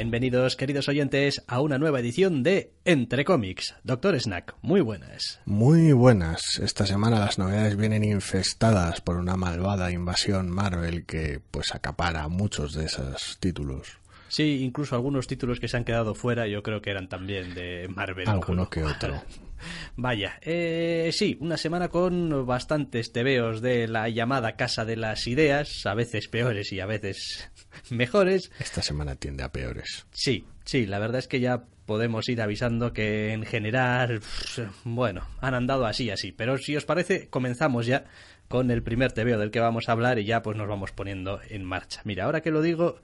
Bienvenidos, queridos oyentes, a una nueva edición de Entre cómics. Doctor Snack, muy buenas. Muy buenas. Esta semana las novedades vienen infestadas por una malvada invasión Marvel que pues acapara muchos de esos títulos. Sí, incluso algunos títulos que se han quedado fuera yo creo que eran también de Marvel. Alguno que otro. Vaya, eh, sí, una semana con bastantes tebeos de la llamada Casa de las Ideas, a veces peores y a veces mejores. Esta semana tiende a peores. Sí, sí, la verdad es que ya podemos ir avisando que en general, bueno, han andado así, así. Pero si os parece, comenzamos ya con el primer tebeo del que vamos a hablar y ya pues nos vamos poniendo en marcha. Mira, ahora que lo digo,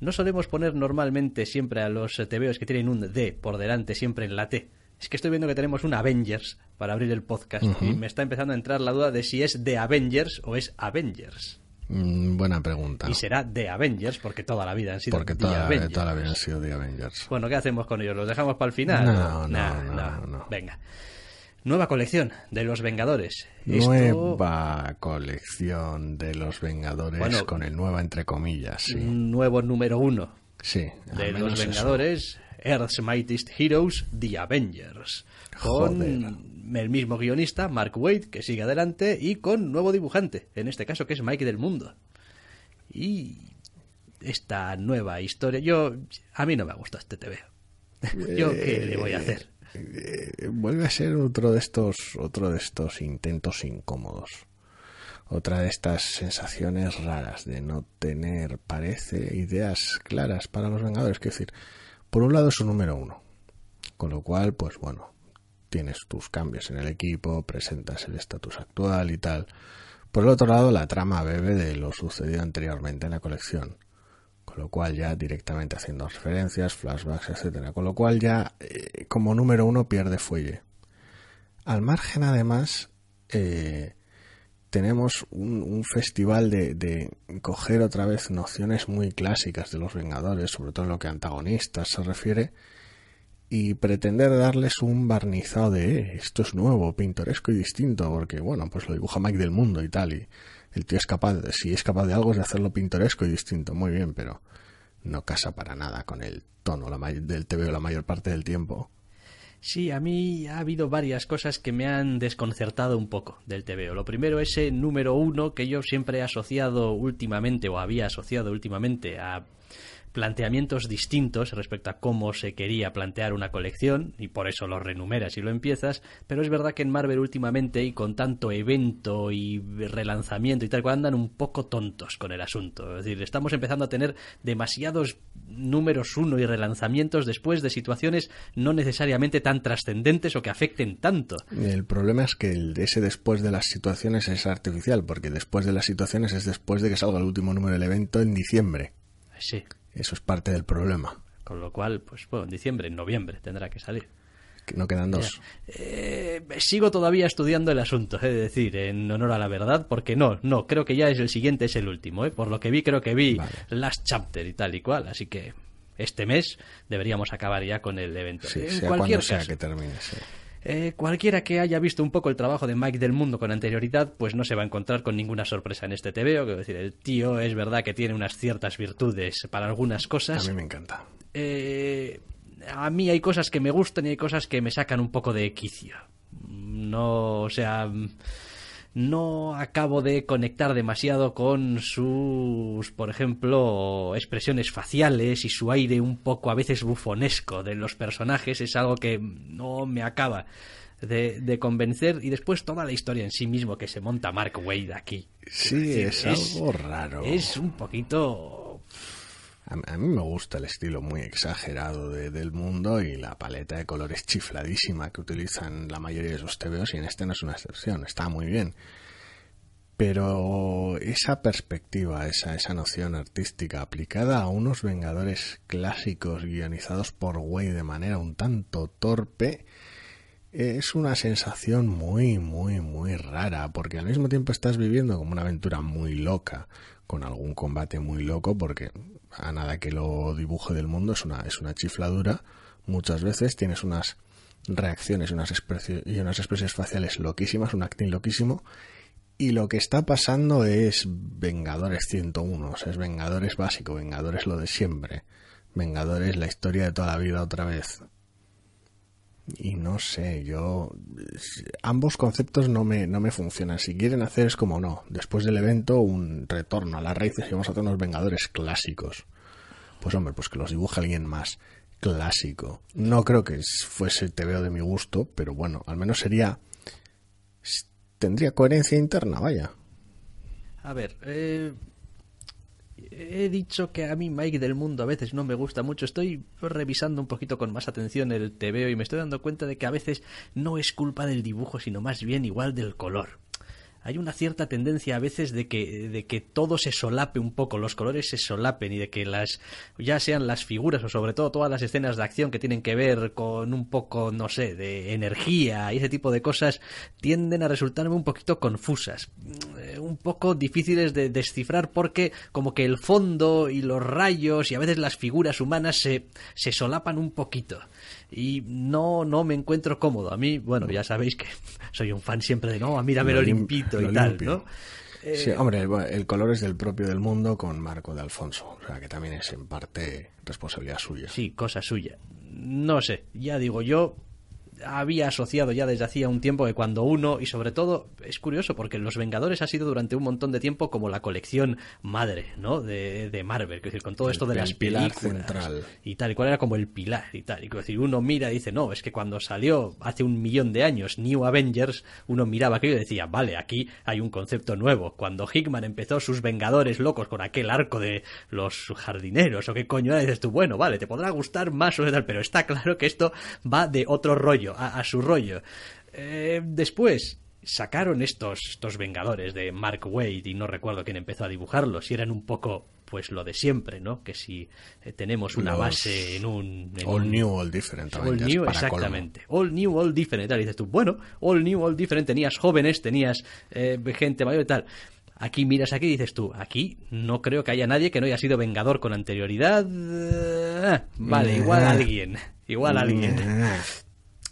no solemos poner normalmente siempre a los tebeos que tienen un D por delante, siempre en la T. Es que estoy viendo que tenemos un Avengers para abrir el podcast y me está empezando a entrar la duda de si es de Avengers o es Avengers. Mm, buena pregunta. Y será de Avengers porque toda la vida han sido Porque The toda, Avengers. toda la vida han sido de Avengers. Bueno, ¿qué hacemos con ellos? ¿Los dejamos para el final? No, no, Nah, no, nah. no. Venga. Nueva colección de los Vengadores. Esto- Nueva colección de los Vengadores Bueno, con el nueva entre comillas, sí. nuevo número uno Sí, de los eso. Vengadores, Earth's Mightiest Heroes, The Avengers. Con Joder. El mismo guionista, Mark Waid, que sigue adelante, y con nuevo dibujante, en este caso que es Mike del Mundo. Y esta nueva historia, yo a mí no me gusta este TV. yo qué le voy a hacer. Eh, vuelve a ser otro de estos otro de estos intentos incómodos otra de estas sensaciones raras de no tener parece ideas claras para los vengadores que decir por un lado es un número uno con lo cual pues bueno tienes tus cambios en el equipo presentas el estatus actual y tal por el otro lado la trama bebe de lo sucedido anteriormente en la colección con lo cual ya directamente haciendo referencias, flashbacks, etcétera, con lo cual ya eh, como número uno pierde fuelle. Al margen además eh, tenemos un, festival de, coger otra vez nociones muy clásicas de los Vengadores, sobre todo en lo que antagonistas se refiere, y pretender darles un barnizado de "Eh, esto es nuevo, pintoresco y distinto, porque bueno, pues lo dibuja Mike del Mundo y tal, y el tío es capaz, de- si es capaz de algo es de hacerlo pintoresco y distinto, muy bien, pero no casa para nada con el tono la del TVO la mayor parte del tiempo. Sí, a mí ha habido varias cosas que me han desconcertado un poco del TVO. Lo primero, ese número uno que yo siempre he asociado últimamente, o había asociado últimamente, a planteamientos distintos respecto a cómo se quería plantear una colección, y por eso lo renumeras y lo empiezas, pero es verdad que en Marvel últimamente, y con tanto evento y relanzamiento y tal, cual, andan un poco tontos con el asunto. Es decir, estamos empezando a tener demasiados números uno y relanzamientos después de situaciones no necesariamente tan trascendentes o que afecten tanto. El problema es que el, ese después de las situaciones es artificial, porque después de las situaciones es después de que salga el último número del evento en diciembre. Sí. Eso es parte del problema. Con lo cual, pues bueno, en diciembre, en noviembre tendrá que salir. No quedan dos. Eh, sigo todavía estudiando el asunto, es decir, en honor a la verdad, porque no, no, creo que ya es el siguiente, es el último, ¿eh? Por lo que vi, creo que vi Vale. Last Chapter y tal y cual, así que este mes deberíamos acabar ya con el evento. Sí, en sea cualquier cuando sea que termine. sí. Eh, cualquiera que haya visto un poco el trabajo de Mike del Mundo con anterioridad, pues no se va a encontrar con ninguna sorpresa en este TVO. Quiero decir, el tío es verdad que tiene unas ciertas virtudes para algunas A cosas. mí me encanta. Eh, a mí hay cosas que me gustan y hay cosas que me sacan un poco de quicio. No, o sea, mm, no acabo de conectar demasiado con sus, por ejemplo, expresiones faciales y su aire un poco a veces bufonesco de los personajes. Es algo que no me acaba de, convencer y después toda la historia en sí mismo que se monta Mark Wade aquí. Sí, es, algo raro. Es un poquito a, mí me gusta el estilo muy exagerado del mundo y la paleta de colores chifladísima que utilizan la mayoría de sus TVOs y en este no es una excepción, está muy bien. Pero esa perspectiva, esa, esa noción artística aplicada a unos Vengadores clásicos guionizados por Way de manera un tanto torpe, es una sensación muy, muy, muy rara, porque al mismo tiempo estás viviendo como una aventura muy loca, con algún combate muy loco, porque a nada que lo dibuje del mundo es una, es una chifladura. Muchas veces tienes unas reacciones unas y unas expresiones faciales loquísimas, un acting loquísimo. Y lo que está pasando es Vengadores 101, o es Vengadores básico, Vengadores lo de siempre. Vengadores la historia de toda la vida otra vez. Y no sé, yo. Ambos conceptos no me, no me funcionan. Si quieren hacer es como no. Después del evento, un retorno a las raíces y vamos a hacer unos Vengadores clásicos. Pues hombre, pues que los dibuje alguien más clásico. No creo que fuese veo de mi gusto, pero bueno, al menos sería. Tendría coherencia interna, vaya. A ver, eh, he dicho que a mí Mike del Mundo a veces no me gusta mucho. Estoy revisando un poquito con más atención el TVO y me estoy dando cuenta de que a veces no es culpa del dibujo, sino más bien igual del color hay una cierta tendencia a veces de que, de que todo se solape un poco, los colores se solapen y de que las, ya sean las figuras o sobre todo todas las escenas de acción que tienen que ver con un poco, no sé, de energía y ese tipo de cosas, tienden a resultarme un poquito confusas, eh, un poco difíciles de descifrar porque como que el fondo y los rayos y a veces las figuras humanas se, se solapan un poquito y no, no me encuentro cómodo. A mí, bueno, ya sabéis que soy un fan siempre de, no, mírame limpito y tal, ¿no? Sí, eh, hombre, el, color es del propio del mundo con Marco de Alfonso, o sea que también es en parte responsabilidad suya. Sí, cosa suya. No sé, ya digo yo, había asociado ya desde hacía un tiempo que cuando uno, y sobre todo es curioso porque Los Vengadores ha sido durante un montón de tiempo como la colección madre, ¿no? De, de Marvel, es decir, con todo esto de las pilar central. y tal, y cuál era como el pilar y tal. Y decir, uno mira y dice, no, es que cuando salió hace un millón de años New Avengers, uno miraba aquello y decía, vale, aquí hay un concepto nuevo. Cuando Hickman empezó sus Vengadores locos con aquel arco de los jardineros o qué coño era, dices tú, bueno, vale, te podrá gustar más o tal, pero está claro que esto va de otro rollo a, su rollo. Eh, después, sacaron estos, estos Vengadores de Mark Wade y no recuerdo quién empezó a dibujarlos y eran un poco pues lo de siempre, ¿no? Que si eh, tenemos una base en un... all new, all different. All new, exactamente. All new, all different. Dices tú, bueno, all new, all different. Tenías jóvenes, tenías eh, gente mayor y tal. Aquí miras aquí y dices tú, aquí no creo que haya nadie que no haya sido vengador con anterioridad. vale, igual alguien. Igual alguien.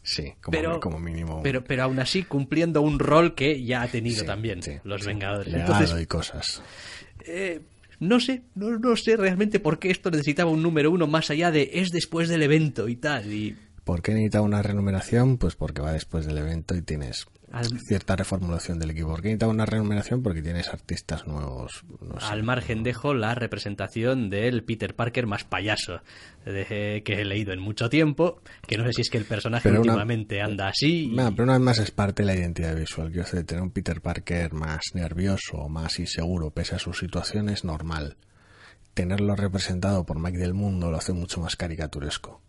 Sí, como, pero, como mínimo. Pero, pero aún así cumpliendo un rol que ya ha tenido también los Vengadores. Entonces, y cosas. Eh, no sé, no, no, sé realmente por qué esto necesitaba un número uno más allá de es después del evento y tal. Y... ¿Por qué necesitaba una renumeración? Pues porque va después del evento y tienes cierta reformulación del equipo. ¿Por qué necesitaba una renumeración? Porque tienes artistas nuevos. Al margen dejo la representación del Peter Parker más payaso que he leído en mucho tiempo, que no sé si es que el personaje últimamente anda así. No, pero una vez más es parte de la identidad visual. Quiero decir, tener un Peter Parker más nervioso, más inseguro, pese a su situación, es normal. Tenerlo representado por Mike del Mundo lo hace mucho más caricaturesco.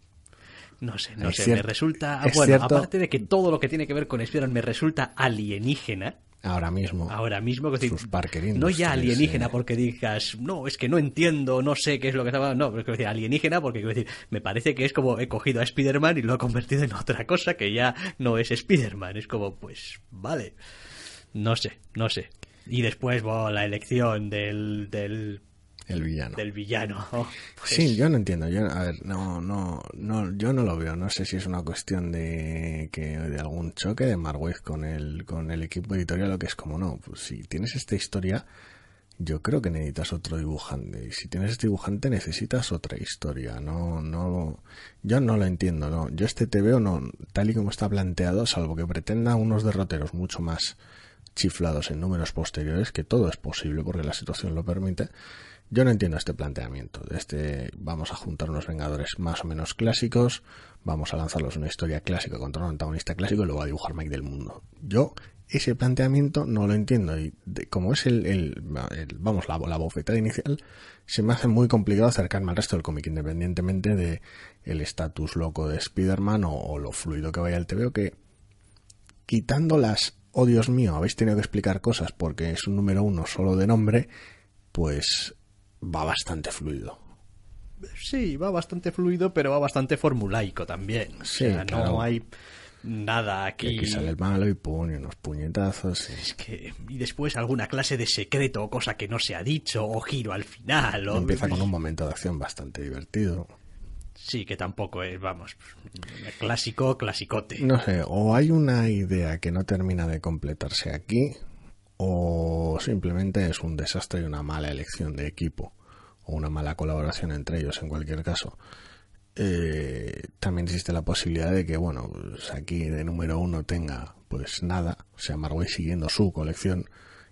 No sé, no sé, me resulta... Bueno, aparte de que todo lo que tiene que ver con spider me resulta alienígena, Ahora mismo. Ahora mismo. Que sus no ya alienígena porque digas, no, es que no entiendo, no sé qué es lo que estaba. No, pero es decir, alienígena porque quiero decir, me parece que es como he cogido a Spider-Man y lo he convertido en otra cosa que ya no es Spider-Man. Es como, pues, vale. No sé, no sé. Y después, bueno, la elección del, del el villano. Del villano. Pues sí, yo no entiendo. Yo, a ver, no, no, no, yo no lo veo. No sé si es una cuestión de que de algún choque de Marwez con el, con el equipo editorial o que es como no. Pues si tienes esta historia, yo creo que necesitas otro dibujante. Y si tienes este dibujante, necesitas otra historia. No, no, yo no lo entiendo. No, yo este te veo no, tal y como está planteado, salvo que pretenda unos derroteros mucho más chiflados en números posteriores, que todo es posible porque la situación lo permite, yo no entiendo este planteamiento. Este vamos a juntar unos Vengadores más o menos clásicos, vamos a lanzarlos una historia clásica contra un antagonista clásico y luego a dibujar Mike del mundo. Yo ese planteamiento no lo entiendo y como es el, vamos la, la bofetada inicial se me hace muy complicado acercarme al resto del cómic independientemente de el estatus loco de Spider-Man o, lo fluido que vaya el TVO que quitando las oh Dios mío habéis tenido que explicar cosas porque es un número uno solo de nombre pues va bastante fluido sí va bastante fluido pero va bastante formulaico también sí, no hay nada aquí. Y aquí sale el malo y pone unos puñetazos. Es que. Y después alguna clase de secreto o cosa que no se ha dicho, o giro al final. O... Empieza con un momento de acción bastante divertido. Sí, que tampoco es, vamos, clásico, clasicote. No sé, o hay una idea que no termina de completarse aquí, o simplemente es un desastre y una mala elección de equipo, o una mala colaboración entre ellos en cualquier caso. Eh, también existe la posibilidad de que, bueno, pues aquí de número uno tenga pues nada, o sea, Marway siguiendo su colección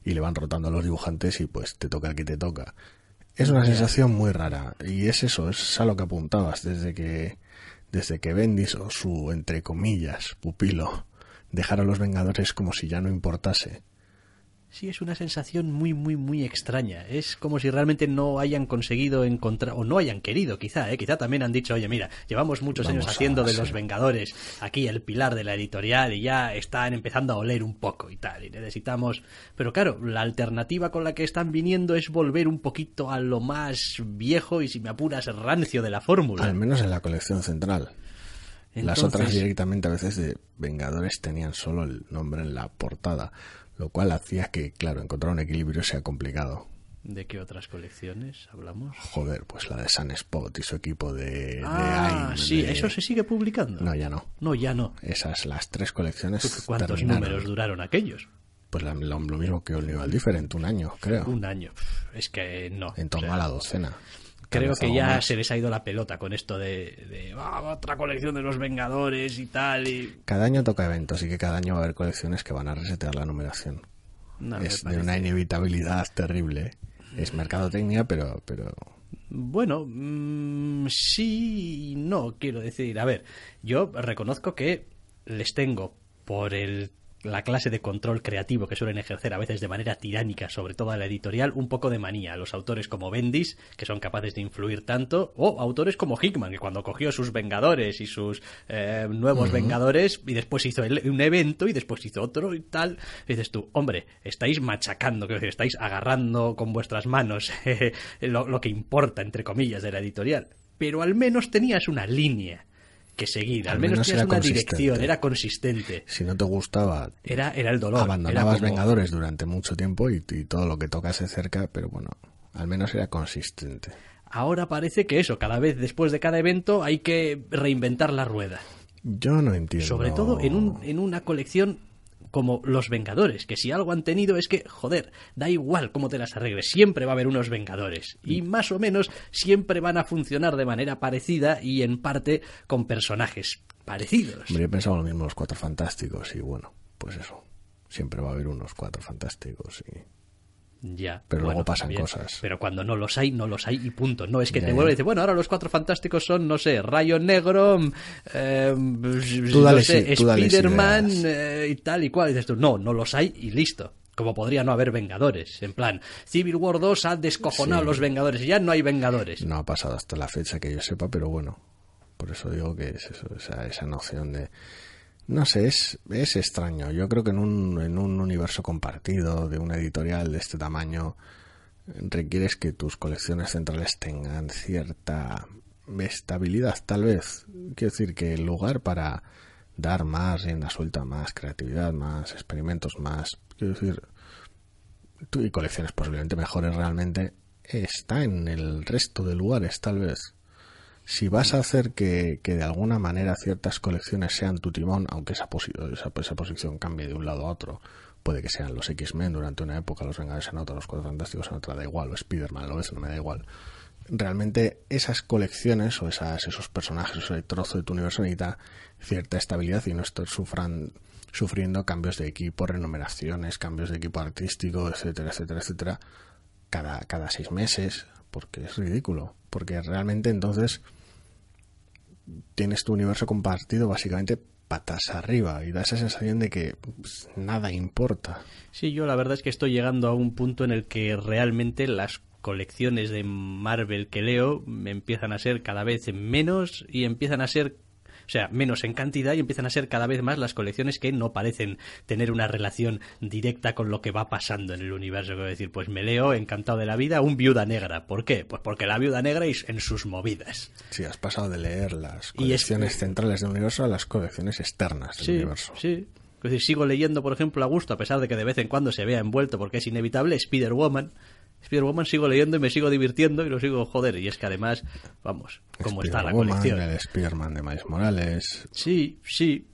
y le van rotando a los dibujantes y pues te toca el que te toca. Es una sensación muy rara y es eso, es a lo que apuntabas desde que desde que Bendis o su entre comillas pupilo dejaron a los Vengadores como si ya no importase Sí, es una sensación muy, muy, muy extraña. Es como si realmente no hayan conseguido encontrar, o no hayan querido, quizá, ¿eh? quizá también han dicho, oye, mira, llevamos muchos años haciendo de los Vengadores aquí el pilar de la editorial y ya están empezando a oler un poco y tal, y necesitamos... Pero claro, la alternativa con la que están viniendo es volver un poquito a lo más viejo y, si me apuras, rancio de la fórmula. Al menos en la colección central. Las otras directamente a veces de Vengadores tenían solo el nombre en la portada lo cual hacía que, claro, encontrar un equilibrio sea complicado. ¿De qué otras colecciones hablamos? Joder, pues la de Sunspot y su equipo de, ah, sí, ¿eso se sigue publicando? No, ya no. No, ya no. Esas, las tres colecciones ¿Cuántos números duraron aquellos? Pues lo, mismo que All Different, un año, creo. Un año. Es que no. En torno a la docena creo que ya se les ha ido la pelota con esto de, ah, otra colección de los Vengadores y tal. Y... Cada año toca eventos y que cada año va a haber colecciones que van a resetear la numeración. es de una inevitabilidad terrible. Es mercadotecnia, pero, pero bueno, mm, sí y no, quiero decir. A ver, yo reconozco que les tengo por el la clase de control creativo que suelen ejercer a veces de manera tiránica sobre toda la editorial, un poco de manía. Los autores como Bendis, que son capaces de influir tanto, o autores como Hickman, que cuando cogió sus Vengadores y sus eh, nuevos Vengadores, y después hizo un evento, y después hizo otro y tal, dices tú, hombre, estáis machacando, que estáis agarrando con vuestras manos lo, lo que importa, entre comillas, de la editorial. Pero al menos tenías una línea que seguir. Al, menos, tienes una dirección, era consistente. Si no te gustaba, era, era el dolor. Abandonabas Vengadores durante mucho tiempo y, todo lo que tocase cerca, pero bueno, al menos era consistente. Ahora parece que eso, cada vez después de cada evento hay que reinventar la rueda. Yo no entiendo. Sobre todo en, un, en una colección como los Vengadores, que si algo han tenido es que, joder, da igual cómo te las arregles, siempre va a haber unos Vengadores. Y más o menos siempre van a funcionar de manera parecida y en parte con personajes parecidos. Hombre, he pensado lo mismo los Cuatro Fantásticos y bueno, pues eso, siempre va a haber unos Cuatro Fantásticos y ya. Pero luego pasan cosas. Pero cuando no los hay, no los hay y punto. No es que te vuelva y dice, bueno, ahora los cuatro fantásticos son, no sé, Rayo Negro, eh, no sé, Spider-Man eh, y tal y cual. Y dices tú, no, no los hay y listo. Como podría no haber Vengadores. En plan, Civil War 2 ha descojonado a los Vengadores y ya no hay Vengadores. No ha pasado hasta la fecha que yo sepa, pero bueno. Por eso digo que es eso, esa, esa noción de no sé, es, es extraño. Yo creo que en un, en un universo compartido de una editorial de este tamaño requieres que tus colecciones centrales tengan cierta estabilidad, tal vez. Quiero decir que el lugar para dar más rienda suelta, más creatividad, más experimentos, más. Quiero decir. Y colecciones posiblemente mejores realmente está en el resto de lugares, tal vez si vas a hacer que, de alguna manera ciertas colecciones sean tu timón, aunque esa, esa, posición cambie de un lado a otro, puede que sean los X-Men durante una época, los Vengadores en otra, los Cuatro Fantásticos en otra, da igual, o Spider-Man, lo ves, no me da igual. realmente esas colecciones o esas, esos personajes, ese trozo de tu universo necesita cierta estabilidad y no estar sufran, sufriendo cambios de equipo, renumeraciones, cambios de equipo artístico, etcétera, etcétera, etcétera, cada, cada seis meses, porque es ridículo. Porque realmente entonces tienes tu universo compartido básicamente patas arriba y da esa sensación de que pues, nada importa. Sí, yo la verdad es que estoy llegando a un punto en el que realmente las colecciones de Marvel que leo empiezan a ser cada vez menos y empiezan a ser o sea, menos en cantidad y empiezan a ser cada vez más las colecciones que no parecen tener una relación directa con lo que va pasando en el universo. Quiero decir, pues me leo encantado de la vida un Viuda Negra. ¿Por qué? Pues porque la Viuda Negra es en sus movidas. Sí, has pasado de leer las colecciones centrales del universo a las colecciones externas del universo. Sí, es decir, sigo leyendo, por ejemplo, a gusto, a pesar de que de vez en cuando se vea envuelto porque es inevitable, Spider-Woman. Spider-Woman sigo leyendo y me sigo divirtiendo y lo sigo joder. Y es que además, vamos, como está la colección. El Spider-Man de Miles Morales. Sí, sí.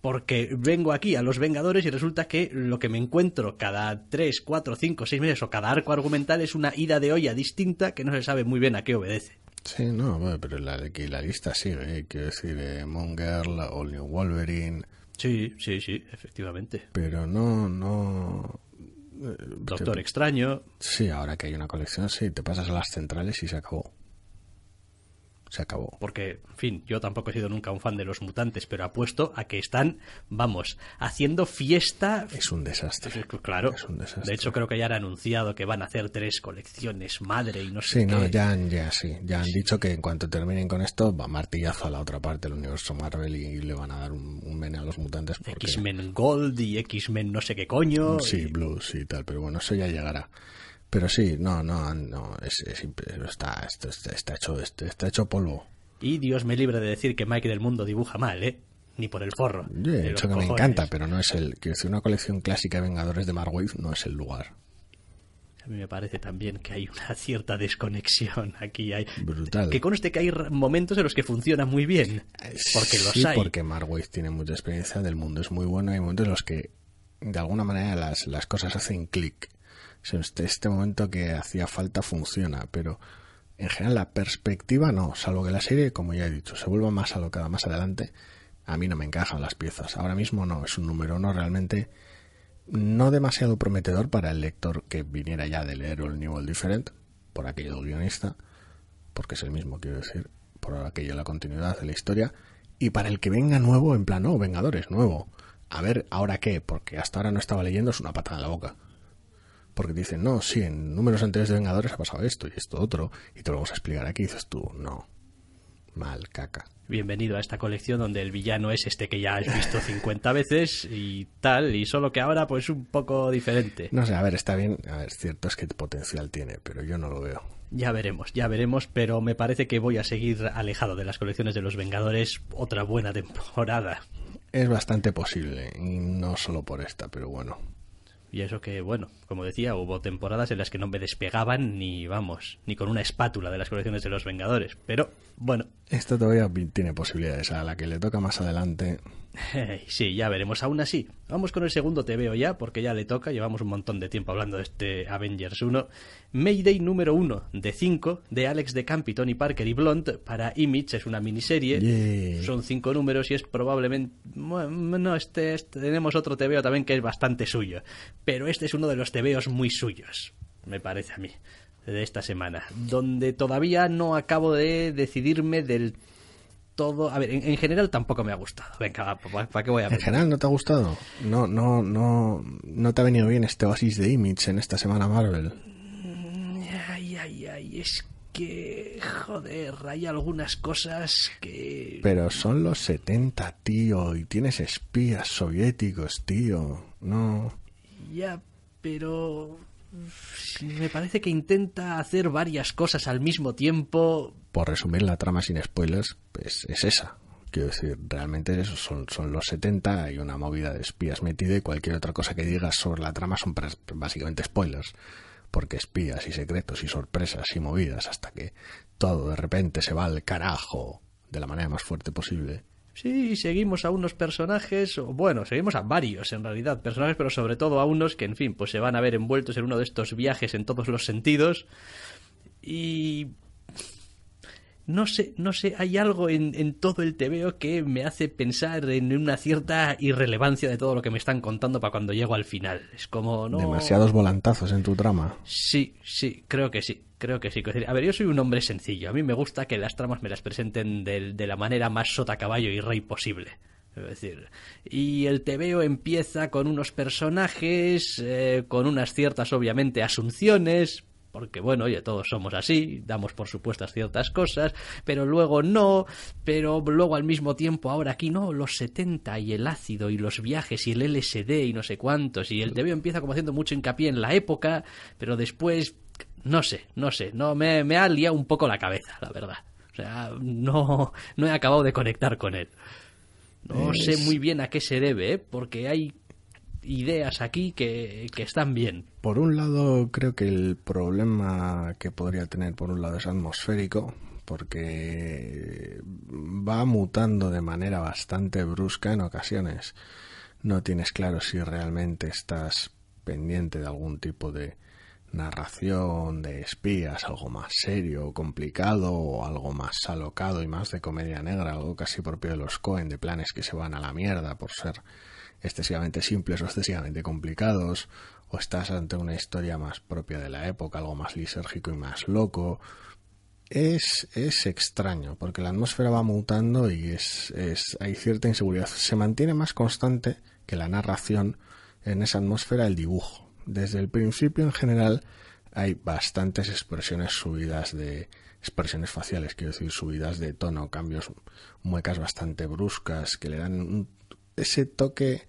Porque vengo aquí a los Vengadores y resulta que lo que me encuentro cada 3, 4, 5, 6 meses o cada arco argumental es una ida de olla distinta que no se sabe muy bien a qué obedece. Sí, no, pero la, la lista sigue. ¿eh? Quiero decir, eh, Monger, All New Wolverine. Sí, sí, sí, efectivamente. Pero no, no, Doctor Extraño. Sí, ahora que hay una colección, sí, te pasas a las centrales y se acabó se acabó. Porque, en fin, yo tampoco he sido nunca un fan de los mutantes, pero apuesto a que están, vamos, haciendo fiesta. Es un desastre. Claro. Es un desastre. De hecho, creo que ya han anunciado que van a hacer tres colecciones madre y no sé sí, qué. no, ya, ya, sí. Ya han dicho que en cuanto terminen con esto, va martillazo a la otra parte del universo Marvel y le van a dar un, un a los mutantes. X-Men Gold y X-Men no sé qué coño. Sí, Blues y tal, pero bueno, eso ya llegará. Pero sí, no, no, no, es, está, está, hecho, está hecho polvo. Y Dios me libre de decir que Mike del Mundo dibuja mal, ¿eh? Ni por el forro. de hecho que me encanta, pero no es el... que decir, una colección clásica de Vengadores de Marvel no es el lugar. A mí me parece también que hay una cierta desconexión aquí. Hay, Brutal. Que conste que hay momentos en los que funciona muy bien. Eh, porque los sí, porque Marvel tiene mucha experiencia del mundo, es muy bueno. Hay momentos en los que de alguna manera las, las cosas hacen clic este, este momento que hacía falta funciona, pero en general la perspectiva no, salvo que la serie, como ya he dicho, se vuelva más alocada más adelante, a mí no me encajan las piezas. Ahora mismo no, es un número uno realmente no demasiado prometedor para el lector que viniera ya de leer el New World Different, por aquello del guionista, porque es el mismo, quiero decir, por aquello la continuidad de la historia, y para el que venga nuevo, en plan, no, Vengadores, nuevo. A ver, ¿ahora qué? Porque hasta ahora no estaba leyendo, es una patada en la boca porque dicen, no, sí, en números anteriores de Vengadores ha pasado esto y esto otro, y te lo vamos a explicar aquí, y dices tú, no, mal, caca. Bienvenido a esta colección donde el villano es este que ya has visto 50 veces y tal, y solo que ahora pues un poco diferente. No sé, a ver, está bien, a ver, cierto es que potencial tiene, pero yo no lo veo. Ya veremos, ya veremos, pero me parece que voy a seguir alejado de las colecciones de los Vengadores otra buena temporada. Es bastante posible, y no solo por esta, pero bueno. Y eso que, bueno, como decía, hubo temporadas en las que no me despegaban ni, vamos, ni con una espátula de las colecciones de los Vengadores. Pero, bueno. Esto todavía tiene posibilidades. A la que le toca más adelante. Sí, ya veremos. Aún así, vamos con el segundo te veo ya, porque ya le toca. Llevamos un montón de tiempo hablando de este Avengers 1. Mayday número 1 de 5 de Alex de Camp y Tony Parker y Blunt para Image. Es una miniserie. Son cinco números y es probablemente. Bueno, este, este, tenemos otro te veo también que es bastante suyo. Pero este es uno de los tebeos muy suyos, me parece a mí, de esta semana. Donde todavía no acabo de decidirme del todo. A ver, en, general tampoco me ha gustado. Venga, ¿para qué voy a En general no te ha gustado. No, no, no, no te ha venido bien este oasis de Image en esta semana Marvel. Ay, ay, ay, es que joder, hay algunas cosas que. Pero son los 70, tío, y tienes espías soviéticos, tío. No. Ya, pero me parece que intenta hacer varias cosas al mismo tiempo. Por resumir la trama sin spoilers, pues es esa. Quiero decir, realmente son, son los 70, hay una movida de espías metida y cualquier otra cosa que digas sobre la trama son básicamente spoilers. Porque espías y secretos y sorpresas y movidas hasta que todo de repente se va al carajo de la manera más fuerte posible. Sí, seguimos a unos personajes, o bueno, seguimos a varios en realidad, personajes, pero sobre todo a unos que, en fin, pues se van a ver envueltos en uno de estos viajes en todos los sentidos. Y no sé, no sé, hay algo en, en, todo el TVO que me hace pensar en una cierta irrelevancia de todo lo que me están contando para cuando llego al final. Es como, no... Demasiados volantazos en tu trama. Sí, sí, creo que sí, creo que sí. A ver, yo soy un hombre sencillo. A mí me gusta que las tramas me las presenten de, la manera más sota caballo y rey posible. Es decir, y el TVO empieza con unos personajes, eh, con unas ciertas, obviamente, asunciones, porque bueno, oye, todos somos así, damos por supuestas ciertas cosas, pero luego no, pero luego al mismo tiempo ahora aquí no, los 70 y el ácido y los viajes y el LSD y no sé cuántos, y el TV empieza como haciendo mucho hincapié en la época, pero después, no sé, no sé, no me, me ha liado un poco la cabeza, la verdad. O sea, no, no he acabado de conectar con él. No sé muy bien a qué se debe, ¿eh? porque hay ideas aquí que, que, están bien. Por un lado, creo que el problema que podría tener, por un lado, es atmosférico, porque va mutando de manera bastante brusca en ocasiones. No tienes claro si realmente estás pendiente de algún tipo de narración de espías, algo más serio, complicado, o algo más alocado y más de comedia negra, algo casi propio de los Cohen, de planes que se van a la mierda por ser excesivamente simples o excesivamente complicados, o estás ante una historia más propia de la época, algo más lisérgico y más loco. Es, es extraño, porque la atmósfera va mutando y es, es, hay cierta inseguridad. Se mantiene más constante que la narración en esa atmósfera el dibujo. Desde el principio, en general, hay bastantes expresiones subidas de expresiones faciales, quiero decir, subidas de tono, cambios, muecas bastante bruscas que le dan ese toque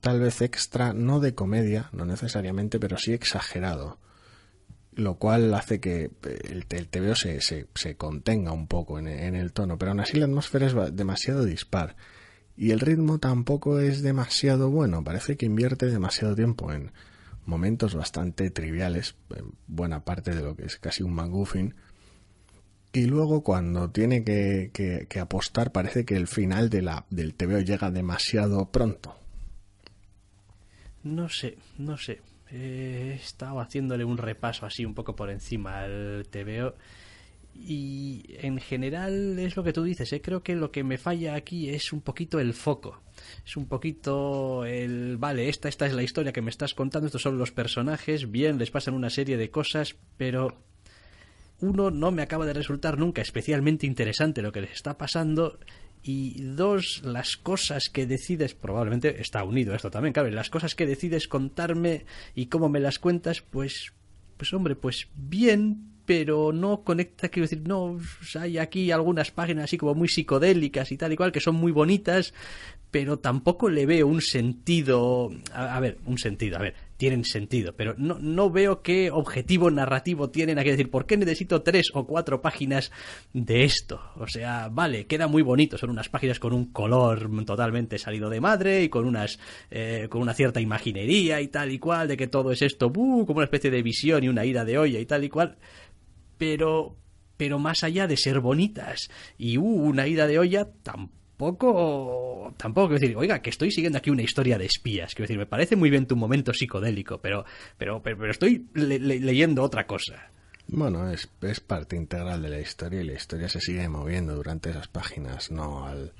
tal vez extra, no de comedia, no necesariamente, pero sí exagerado. Lo cual hace que el, el TVO se, se, contenga un poco en, el tono, pero aún así la atmósfera es demasiado dispar. Y el ritmo tampoco es demasiado bueno, parece que invierte demasiado tiempo en momentos bastante triviales, en buena parte de lo que es casi un McGuffin, y luego cuando tiene que, que, apostar parece que el final de la, del TVO llega demasiado pronto. No sé, no sé. He estado haciéndole un repaso así un poco por encima al TVO y en general es lo que tú dices, ¿eh? creo que lo que me falla aquí es un poquito el foco. Es un poquito el, vale, esta, esta es la historia que me estás contando, estos son los personajes, bien, les pasan una serie de cosas, pero uno no me acaba de resultar nunca especialmente interesante lo que les está pasando. Y dos, las cosas que decides, probablemente está unido esto también, claro, las cosas que decides contarme y cómo me las cuentas, pues, pues hombre, pues bien, pero no conecta, quiero decir, no, hay aquí algunas páginas así como muy psicodélicas y tal y cual, que son muy bonitas, pero tampoco le veo un sentido, a, a ver, un sentido, a ver, tienen sentido, pero no, no veo qué objetivo narrativo tienen aquí. decir, ¿por qué necesito tres o cuatro páginas de esto? O sea, vale, queda muy bonito, son unas páginas con un color totalmente salido de madre y con unas eh, con una cierta imaginería y tal y cual, de que todo es esto, uh, como una especie de visión y una ira de olla y tal y cual, pero pero más allá de ser bonitas y uh, una ida de olla, tampoco tampoco, tampoco quiero decir, oiga, que estoy siguiendo aquí una historia de espías, quiero decir, me parece muy bien tu momento psicodélico, pero, pero, pero, estoy le, le, leyendo otra cosa. Bueno, es, es parte integral de la historia y la historia se sigue moviendo durante esas páginas, no al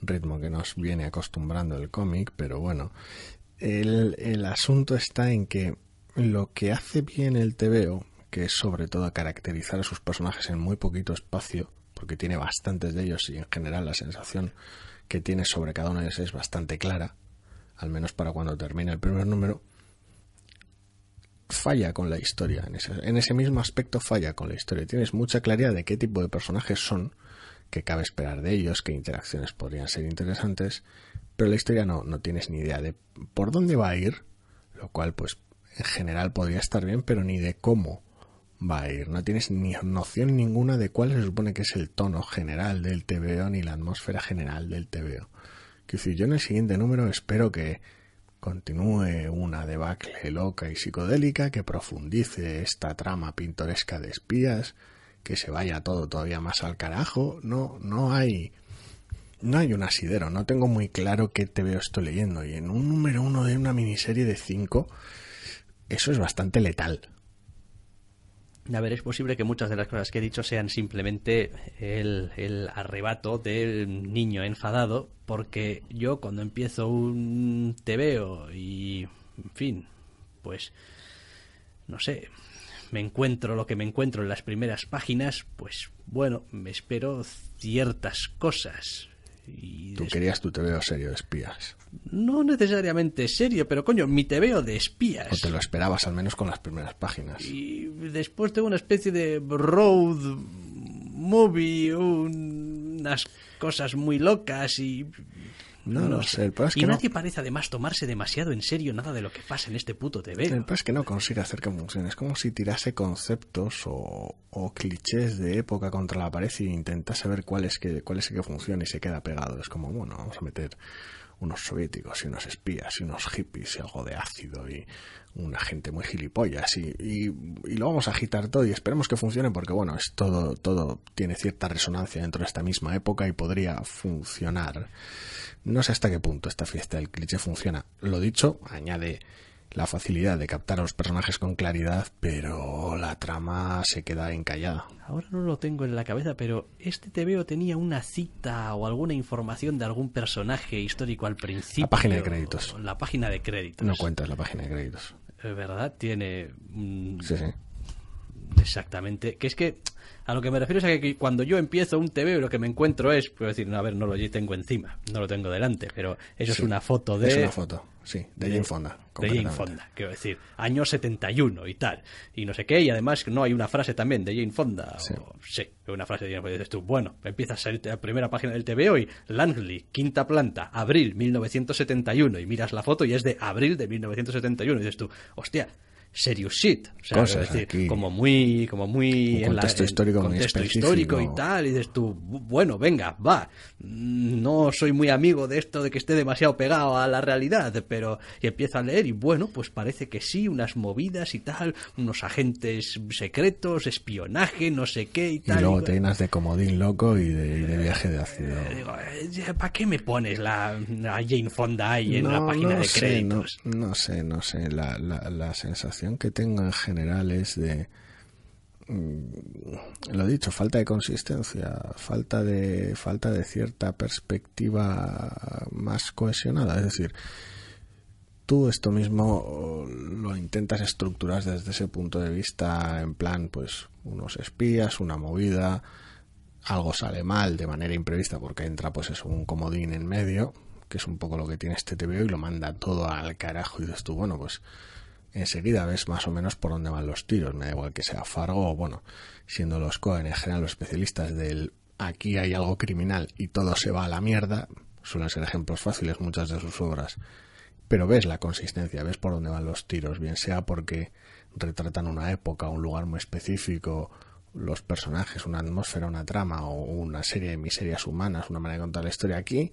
ritmo que nos viene acostumbrando el cómic, pero bueno, el, el asunto está en que lo que hace bien el TVO, que es sobre todo caracterizar a sus personajes en muy poquito espacio, porque tiene bastantes de ellos y en general la sensación que tiene sobre cada uno de ellos es bastante clara, al menos para cuando termina el primer número, falla con la historia. En ese, en ese mismo aspecto falla con la historia. Tienes mucha claridad de qué tipo de personajes son, qué cabe esperar de ellos, qué interacciones podrían ser interesantes, pero la historia no, no tienes ni idea de por dónde va a ir, lo cual pues en general podría estar bien, pero ni de cómo va a ir. No tienes ni noción ninguna de cuál se supone que es el tono general del TVO ni la atmósfera general del TVO. Que si yo en el siguiente número espero que continúe una debacle loca y psicodélica, que profundice esta trama pintoresca de espías, que se vaya todo todavía más al carajo. No, no hay, no hay un asidero. No tengo muy claro qué TVO estoy leyendo. Y en un número uno de una miniserie de cinco, eso es bastante letal A ver, es posible que muchas de las cosas que he dicho sean simplemente el, arrebato del niño enfadado, porque yo cuando empiezo un TVO y, en fin, pues, no sé, me encuentro lo que me encuentro en las primeras páginas, pues bueno, me espero ciertas cosas. Y Tú querías tu TVO serio de espías. No necesariamente serio, pero coño, mi TVO de espías. O te lo esperabas al menos con las primeras páginas. Y después tengo una especie de road movie, un- unas cosas muy locas y... No lo sé, el es y que no- nadie parece además tomarse demasiado en serio nada de lo que pasa en este puto TV. El problema es que no consigue hacer que funcione. Es como si tirase conceptos o, o clichés de época contra la pared y intentase ver cuál es, que, cuál es el que funciona y se queda pegado. Es como, bueno, vamos a meter unos soviéticos y unos espías y unos hippies y algo de ácido y una gente muy gilipollas y, y, lo vamos a agitar todo y esperemos que funcione porque bueno, es todo, todo tiene cierta resonancia dentro de esta misma época y podría funcionar. No sé hasta qué punto esta fiesta del cliché funciona. Lo dicho, añade la facilidad de captar a los personajes con claridad, pero la trama se queda encallada. Ahora no lo tengo en la cabeza, pero este TVO tenía una cita o alguna información de algún personaje histórico al principio. La página de créditos. La página de créditos. No cuentas la página de créditos. ¿Verdad? Tiene... Sí, sí. Exactamente. Que es que a lo que me refiero es a que cuando yo empiezo un TV lo que me encuentro es, puedo decir, no, a ver, no lo tengo encima, no lo tengo delante, pero eso Sí. es una foto de... Es una foto, sí, de Jane Fonda. De Jane. Fonda, quiero decir, año 71 y tal, y no sé qué, y además no hay una frase también de Jane Fonda, Sí. o- sí, una frase de Jane Fonda, dices tú, bueno, empiezas a salir la primera página del TV hoy, Langley, quinta planta, abril 1971, y miras la foto y es de abril de 1971, y dices tú, hostia, serious shit, o sea, Cosas decir, aquí. como muy, como muy Un en la- contexto en histórico muy contexto histórico y tal, y dices tú, "Bu- bueno, venga, va, no soy muy amigo de esto de que esté demasiado pegado a la realidad, pero y empiezo a leer y bueno, pues parece que sí, unas movidas y tal, unos agentes secretos, espionaje, no sé qué y Y tal. luego y- te llenas de comodín loco y de, y de viaje de ácido. Digo, ¿para qué me pones la, Jane Fonda ahí en la página de sé, créditos? no, no sé, no sé. La, la, la sensación que tengo en general es de. mm, Lo dicho, falta de consistencia, falta de, falta de cierta perspectiva más cohesionada. Es decir, tú esto mismo lo intentas estructurar desde ese punto de vista, en plan, pues, unos espías, una movida, algo sale mal de manera imprevista porque entra pues es un comodín en medio, que es un poco lo que tiene este TVO y lo manda todo al carajo y dices tú, bueno, pues enseguida ves más o menos por dónde van los tiros, me da igual que sea Fargo o bueno, siendo los Cohen en general los especialistas del aquí hay algo criminal y todo se va a la mierda, suelen ser ejemplos fáciles muchas de sus obras, pero ves la consistencia, ves por dónde van los tiros, bien sea porque retratan una época, un lugar muy específico, los personajes, una atmósfera, una trama o una serie de miserias humanas, una manera de contar la historia. Aquí,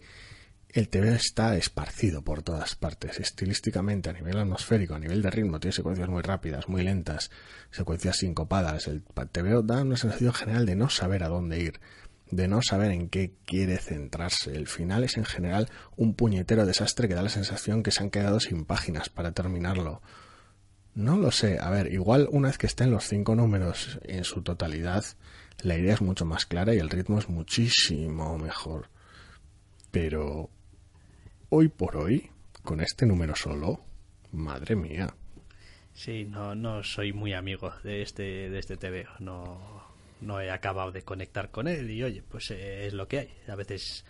el TV está esparcido por todas partes, estilísticamente, a nivel atmosférico, a nivel de ritmo, tiene secuencias muy rápidas, muy lentas, secuencias sincopadas, el TV da una sensación general de no saber a dónde ir, de no saber en qué quiere centrarse. El final es en general un puñetero desastre que da la sensación que se han quedado sin páginas para terminarlo. No lo sé. A ver, igual una vez que estén los cinco números en su totalidad, la idea es mucho más clara y el ritmo es muchísimo mejor. Pero hoy por hoy, con este número solo, madre mía. Sí, no, no soy muy amigo de este, de este TV. No, no he acabado de conectar con él y oye, pues eh, es lo que hay. A veces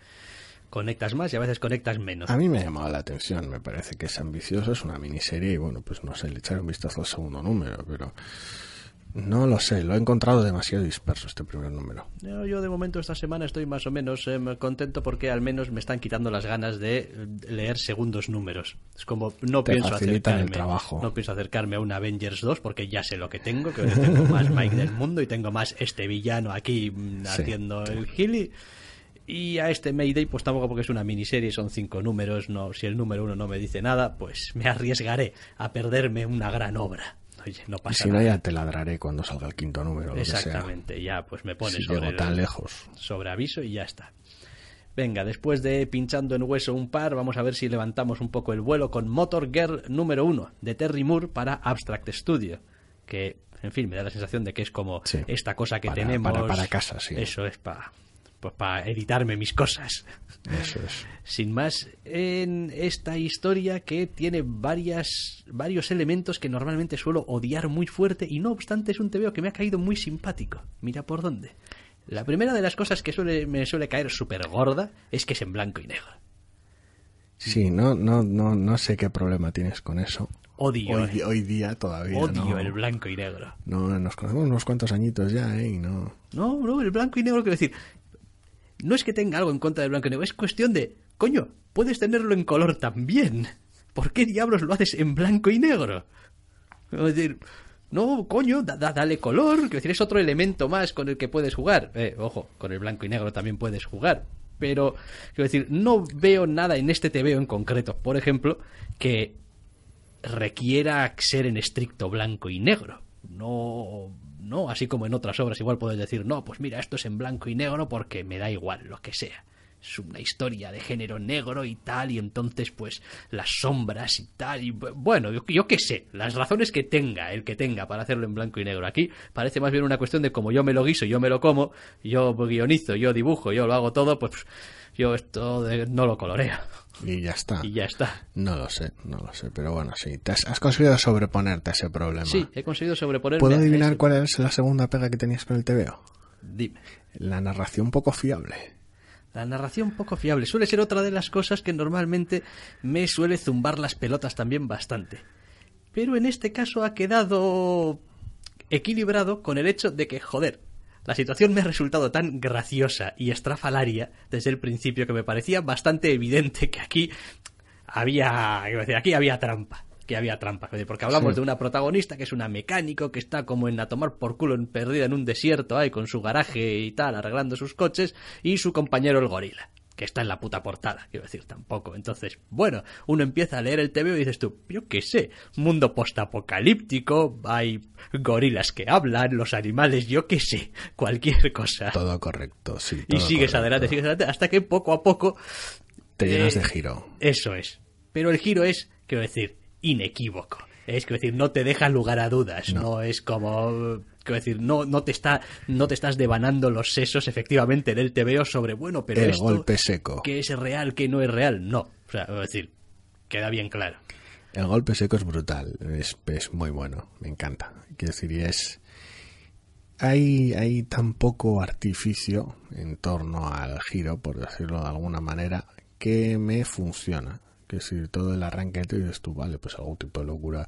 conectas más y a veces conectas menos. A mí me ha llamado la atención, me parece que es ambicioso, es una miniserie y bueno, pues no sé, le echaré un vistazo al segundo número, pero no lo sé, lo he encontrado demasiado disperso este primer número. Yo, yo de momento esta semana estoy más o menos eh, contento porque al menos me están quitando las ganas de leer segundos números. Es como no Te pienso el acercarme, trabajo. no pienso acercarme a un Avengers 2 porque ya sé lo que tengo, que tengo más Mike del mundo y tengo más este villano aquí mm, Sí, haciendo el gili. Y a este Mayday, pues tampoco porque es una miniserie, son cinco números, no, si el número uno no me dice nada, pues me arriesgaré a perderme una gran obra. Oye, no Y pasa si no, ya te ladraré cuando salga el quinto número, lo que sea. Exactamente, ya pues me pones Si sobre llego el- tan lejos. sobre aviso y ya está. Venga, después de pinchando en hueso un par, vamos a ver si levantamos un poco el vuelo con Motor Girl número 1 de Terry Moore para Abstract Studio. Que en fin, me da la sensación de que es como Sí. esta cosa que Para- tenemos. para- para casa, sí. Eso es para pues para editarme mis cosas. Eso es. Sin más, en esta historia que tiene varias, varios elementos que normalmente suelo odiar muy fuerte y no obstante es un TVO que me ha caído muy simpático. Mira por dónde. La primera de las cosas que suele, me suele caer súper gorda es que es en blanco y negro. Sí, no, no, no, no sé qué problema tienes con eso. Odio, Hoy, eh. hoy día todavía Odio no, el blanco y negro. no nos conocemos unos cuantos añitos ya, ¿eh? No. No, no, el blanco y negro quiero decir. No es que tenga algo en contra del blanco y negro, es cuestión de, coño, puedes tenerlo en color también. ¿Por qué diablos lo haces en blanco y negro? Es decir, no, coño, da- da- dale color. Quiero decir, es otro elemento más con el que puedes jugar. Eh, ojo, con el blanco y negro también puedes jugar. Pero, quiero decir, no veo nada en este TVO en concreto, por ejemplo, que requiera ser en estricto blanco y negro. No, no, así como en otras obras igual puedes decir, no, pues mira, esto es en blanco y negro porque me da igual lo que sea. Es una historia de género negro y tal, y entonces pues las sombras y tal, y bu- bueno, yo, yo qué sé, las razones que tenga, el que tenga para hacerlo en blanco y negro. Aquí parece más bien una cuestión de como yo me lo guiso, yo me lo como, yo guionizo, yo dibujo, yo lo hago todo, pues yo esto de- no lo coloreo. Y ya está. Y ya está. No lo sé, no lo sé. Pero bueno, sí. Te has, has conseguido sobreponerte a ese problema. Sí, he conseguido sobreponerme ¿Puedo adivinar cuál es la segunda pega que tenías con el TVO? Dime. La narración poco fiable. La narración poco fiable suele ser otra de las cosas que normalmente me suele zumbar las pelotas también bastante. Pero en este caso ha quedado equilibrado con el hecho de que, joder, la situación me ha resultado tan graciosa y estrafalaria desde el principio que me parecía bastante evidente que aquí había, aquí había trampa. Que había trampa, porque hablamos Sí. de una protagonista que es una mecánico que está como en a tomar por culo en perdida en un desierto ahí con su garaje y tal, arreglando sus coches, y su compañero el gorila, que está en la puta portada, quiero decir, tampoco. Entonces, bueno, uno empieza a leer el TVO y dices tú, yo qué sé, mundo postapocalíptico, hay gorilas que hablan, los animales, yo qué sé, cualquier cosa. Todo correcto, sí. y sigues correcto. adelante, sigues adelante, hasta que poco a poco Te llenas eh, de giro. eso es. Pero el giro es, quiero decir, inequívoco. Es quiero decir, no te deja lugar a dudas. No, No. es como. Quiero decir, no, no te está, no te estás devanando los sesos efectivamente en el TVO sobre bueno, pero El esto golpe seco. que es real, que no es real. No. O sea, es decir, queda bien claro. El golpe seco es brutal, es, es muy bueno, me encanta. Quiero decir, es... Hay, hay tan poco artificio en torno al giro, por decirlo de alguna manera, que me funciona. Quiero decir, todo el arranque tú dices tú, vale, pues algún tipo de locura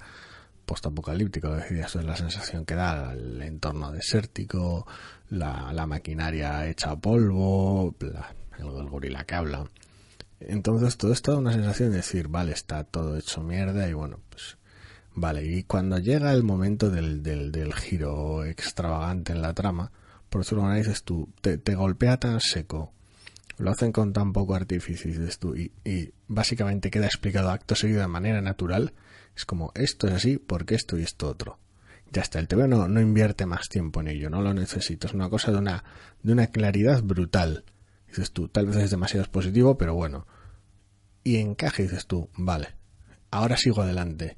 postapocalíptico, es decir, eso es la sensación que da el entorno desértico, la, la maquinaria hecha polvo, el, el gorila que habla. Entonces todo es toda una sensación de decir, vale, está todo hecho mierda y bueno, pues vale. Y cuando llega el momento del, del, del giro extravagante en la trama, por alguna manera, dices tú, te, golpea tan seco, lo hacen con tan poco tú, y, y básicamente queda explicado acto seguido de manera natural, es como, esto es así porque esto y esto otro. Ya está, el TV no, no invierte más tiempo en ello, no lo necesito, es una cosa de una, de una claridad brutal. Dices tú, tal vez es demasiado expositivo, pero bueno. Y encaje, dices tú, vale, ahora sigo adelante.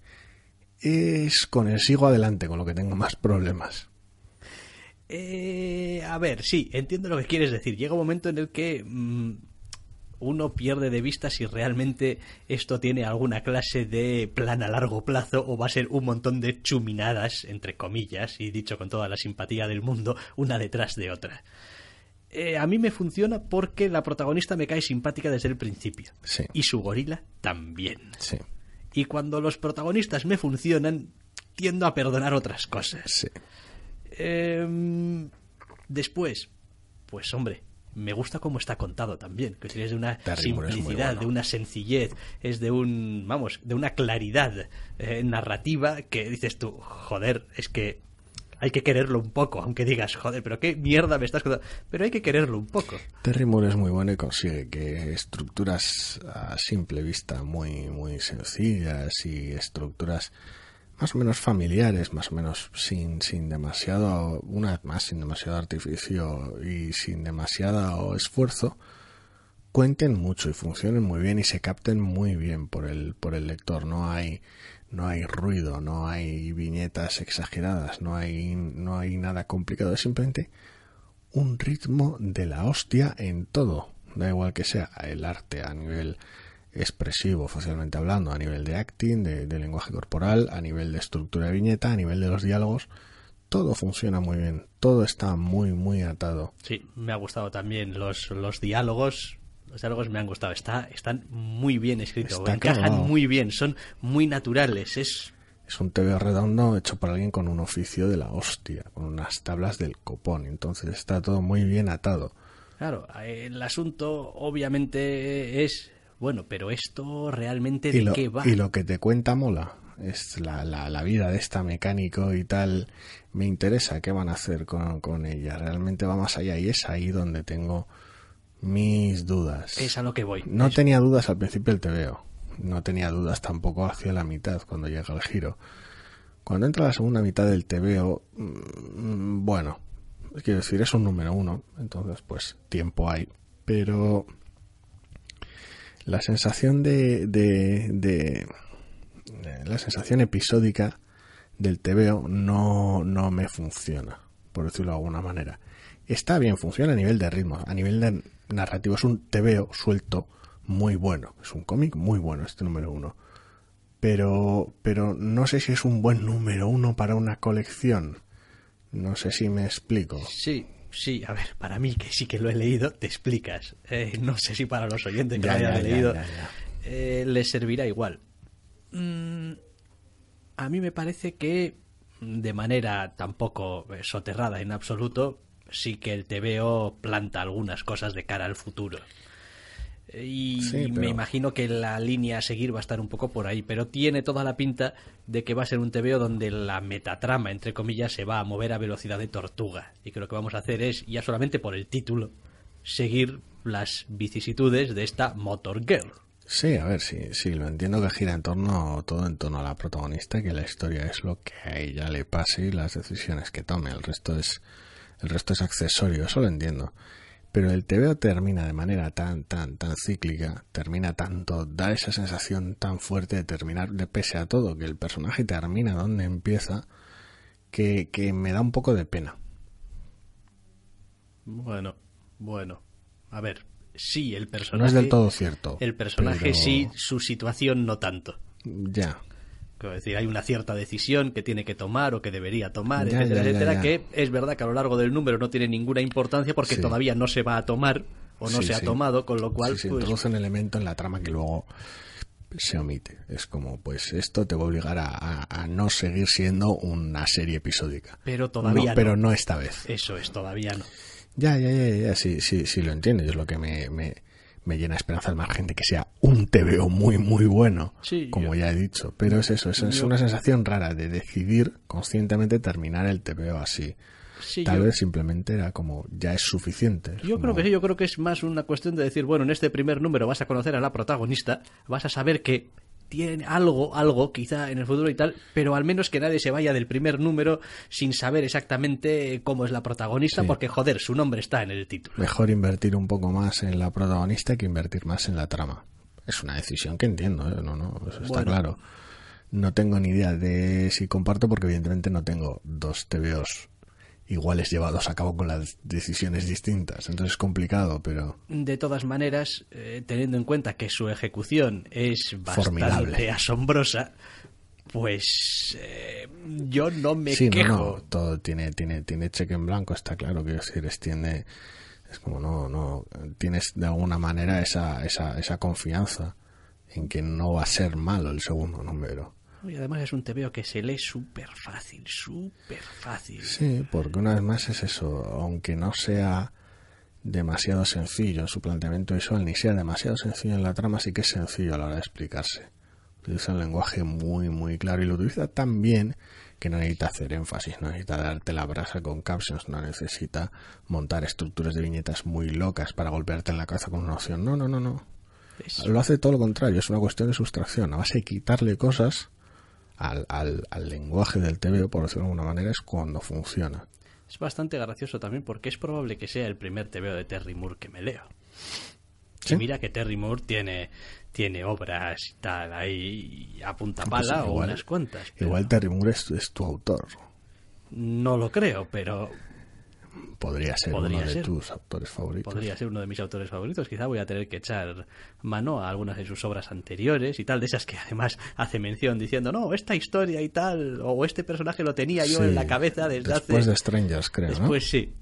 Es con el sigo adelante con lo que tengo más problemas. Eh, a ver, sí, entiendo lo que quieres decir. Llega un momento en el que mm, uno pierde de vista si realmente esto tiene alguna clase de plan a largo plazo o va a ser un montón de chuminadas, entre comillas, y dicho con toda la simpatía del mundo, una detrás de otra. Eh, a mí me funciona porque la protagonista me cae simpática desde el principio. Sí. Y su gorila también. Sí, Y cuando los protagonistas me funcionan, tiendo a perdonar otras cosas. sí. Em, después, pues hombre, me gusta cómo está contado también. Que es de una simplicidad, bueno. de una sencillez, es de un, vamos, de una claridad eh, narrativa que dices tú, joder, es que hay que quererlo un poco, aunque digas, joder, pero qué mierda me estás contando. Pero hay que quererlo un poco. Terry Moore es muy bueno y consigue que estructuras a simple vista muy, muy sencillas y estructuras más o menos familiares, más o menos sin, sin demasiado, una vez más sin demasiado artificio y sin demasiado esfuerzo, cuenten mucho y funcionen muy bien y se capten muy bien por el, por el lector. No hay, no hay ruido, no hay viñetas exageradas, no hay, no hay nada complicado, es simplemente un ritmo de la hostia en todo. Da igual que sea el arte a nivel expresivo, facialmente hablando, a nivel de acting, de, lenguaje corporal, a nivel de estructura de viñeta, a nivel de los diálogos, todo funciona muy bien, todo está muy, muy atado. Sí, me ha gustado también los, los diálogos. Los diálogos me han gustado, Está, están muy bien escritos, encajan muy bien, son muy naturales. Es es un TV redondo hecho por alguien con un oficio de la hostia, con unas tablas del copón. Entonces está todo muy bien atado. Claro, el asunto obviamente es, bueno, pero esto realmente de qué va. Y lo que te cuenta mola. Es la, la, vida de esta mecánico y tal. Me interesa qué van a hacer con, con ella. Realmente va más allá y es ahí donde tengo mis dudas. Es a lo que voy. No tenía dudas al principio del TVO no tenía dudas tampoco hacia la mitad cuando llega el giro. Cuando entra la segunda mitad del TVO, mm, bueno, quiero decir, es un número uno, entonces pues tiempo hay, pero la sensación de, de, de la sensación episódica del TVO no, no me funciona, por decirlo de alguna manera. Está bien, funciona a nivel de ritmo, a nivel de narrativo, es un TVO suelto, muy bueno. Es un cómic muy bueno este número uno. Pero, pero no sé si es un buen número uno para una colección. No sé si me explico. Sí, sí, a ver, para mí que sí que lo he leído, te explicas. Eh, no sé si para los oyentes que lo hayan leído eh, les servirá igual. Mm, a mí me parece que de manera tampoco soterrada en absoluto, sí que el TVO planta algunas cosas de cara al futuro. Y me imagino que la línea a seguir va a estar un poco por ahí, pero tiene toda la pinta de que va a ser un TVO donde la metatrama, entre comillas, se va a mover a velocidad de tortuga. Y que lo que vamos a hacer es, ya solamente por el título, seguir las vicisitudes de esta Motor Girl. Sí, a ver, sí, sí, lo entiendo que gira en torno, todo en torno a la protagonista, que la historia es lo que a ella le pase y las decisiones que tome, el resto es, el resto es accesorio, eso lo entiendo pero el TVO termina de manera tan, tan, tan cíclica, termina tanto, da esa sensación tan fuerte de terminar, de pese a todo, que el personaje termina donde empieza, que, que me da un poco de pena. Bueno, bueno. A ver, sí, el personaje. No es del todo cierto. El personaje sí, su situación no tanto. Ya, es decir, hay una cierta decisión que tiene que tomar o que debería tomar, etcétera, etcétera, que es verdad que a lo largo del número no tiene ninguna importancia porque todavía no se va a tomar o no se ha tomado, con lo cual... se pues... introduce un elemento en la trama que luego se omite. Es como, pues esto te va a obligar a, no seguir siendo una serie episódica. Pero todavía no, Pero no esta vez. Eso es, todavía no. Ya, ya, ya, ya, sí, sí, sí lo entiendo. Es lo que me, me, me llena esperanza al margen de que sea un TVO muy, muy bueno, como ya he dicho. Pero es eso, es, una sensación rara de decidir conscientemente terminar el TVO así. Tal vez simplemente era como ya es suficiente. Yo creo que sí, yo creo que es más una cuestión de decir, bueno, en este primer número vas a conocer a la protagonista, vas a saber que tiene algo, algo, quizá en el futuro y tal, pero al menos que nadie se vaya del primer número sin saber exactamente cómo es la protagonista, porque joder, su nombre está en el título. Mejor invertir un poco más en la protagonista que invertir más en la trama. Es una decisión que entiendo, ¿eh? no, no, eso está claro. No tengo ni idea de si comparto, porque evidentemente no tengo dos TVOs iguales llevados a cabo con las decisiones distintas. Entonces es complicado, pero... De todas maneras, eh, teniendo en cuenta que su ejecución es bastante asombrosa, pues eh, yo no me sí, quejo. No, no, todo tiene, tiene, tiene cheque en blanco, está claro, que decir, extiende... Es como, no, no, tienes de alguna manera esa, esa, esa confianza en que no va a ser malo el segundo número. Y además es un TVO que se lee súper fácil, súper fácil. Sí, porque una vez más es eso, aunque no sea demasiado sencillo en su planteamiento visual, ni sea demasiado sencillo en la trama, sí que es sencillo a la hora de explicarse. Utiliza un lenguaje muy, muy claro y lo utiliza tan bien que no necesita hacer énfasis, no necesita darte la brasa con captions, no necesita montar estructuras de viñetas muy locas para golpearte en la cabeza con una opción. No, no, no, no. Lo hace todo lo contrario, es una cuestión de sustracción. A base de quitarle cosas, al, al, lenguaje del TVO, por decirlo de alguna manera, es cuando funciona. Es bastante gracioso también porque es probable que sea el primer TVO de Terry Moore que me leo. Y mira que Terry Moore tiene, tiene obras y tal ahí a punta pues pala o unas cuantas. Igual Terry Moore es, tu autor. No lo creo, pero podría ser uno de tus autores favoritos. Podría ser uno de mis autores favoritos. Quizá voy a tener que echar mano a algunas de sus obras anteriores y tal, de esas que además hace mención diciendo, no, esta historia y tal, o este personaje lo tenía yo en la cabeza desde hace... Después de Strangers, creo, Después sí.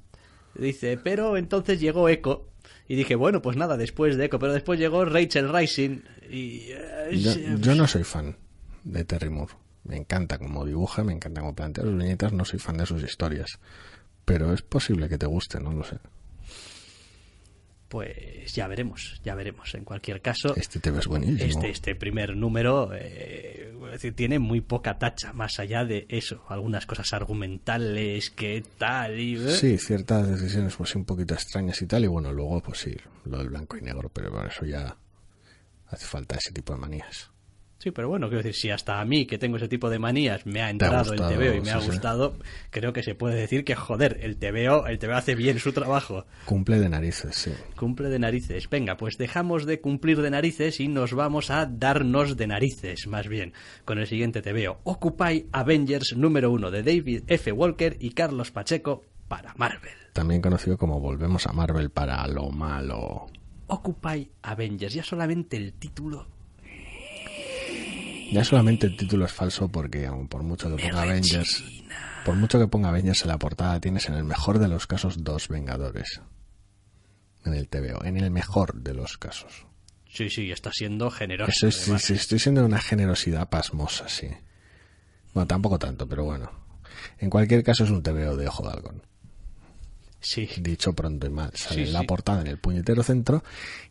Dice, pero entonces llegó Echo y dije, bueno, pues nada, después de Echo, pero después llegó Rachel Rising y... Eh, yo, no soy fan de Terry Moore. Me encanta como dibuja, me encanta cómo plantea los viñetas, no soy fan de sus historias pero es posible que te guste, no lo sé. Pues ya veremos, ya veremos. En cualquier caso, este te ves buenísimo. Este, este primer número eh, decir, tiene muy poca tacha, más allá de eso, algunas cosas argumentales, que tal y... ¿eh? Sí, ciertas decisiones pues un poquito extrañas y tal, y bueno, luego pues sí, lo del blanco y negro, pero bueno, eso ya hace falta ese tipo de manías. Sí, pero bueno, quiero decir, si hasta a mí, que tengo ese tipo de manías, me ha entrado el TVO y me ha gustado, creo que se puede decir que, joder, el TVO, el TVO hace bien su trabajo. Cumple de narices, sí. Cumple de narices. Venga, pues dejamos de cumplir de narices y nos vamos a darnos de narices, más bien, con el siguiente TVO. Occupy Avengers número uno de David F. Walker y Carlos Pacheco para Marvel. También conocido como Volvemos a Marvel para lo malo. Occupy Avengers, ya solamente el título ya solamente el título es falso porque por mucho que ponga Avengers, por mucho que ponga Avengers en la portada, tienes en el mejor de los casos dos Vengadores. En el TVO, en el mejor de los casos. Sí, sí, está siendo generoso. sí, sí, estoy siendo una generosidad pasmosa, sí. Bueno, tampoco tanto, pero bueno. En cualquier caso es un TVO de Ojo de Halcón. Sí. Dicho pronto y mal. Sale la portada en el puñetero centro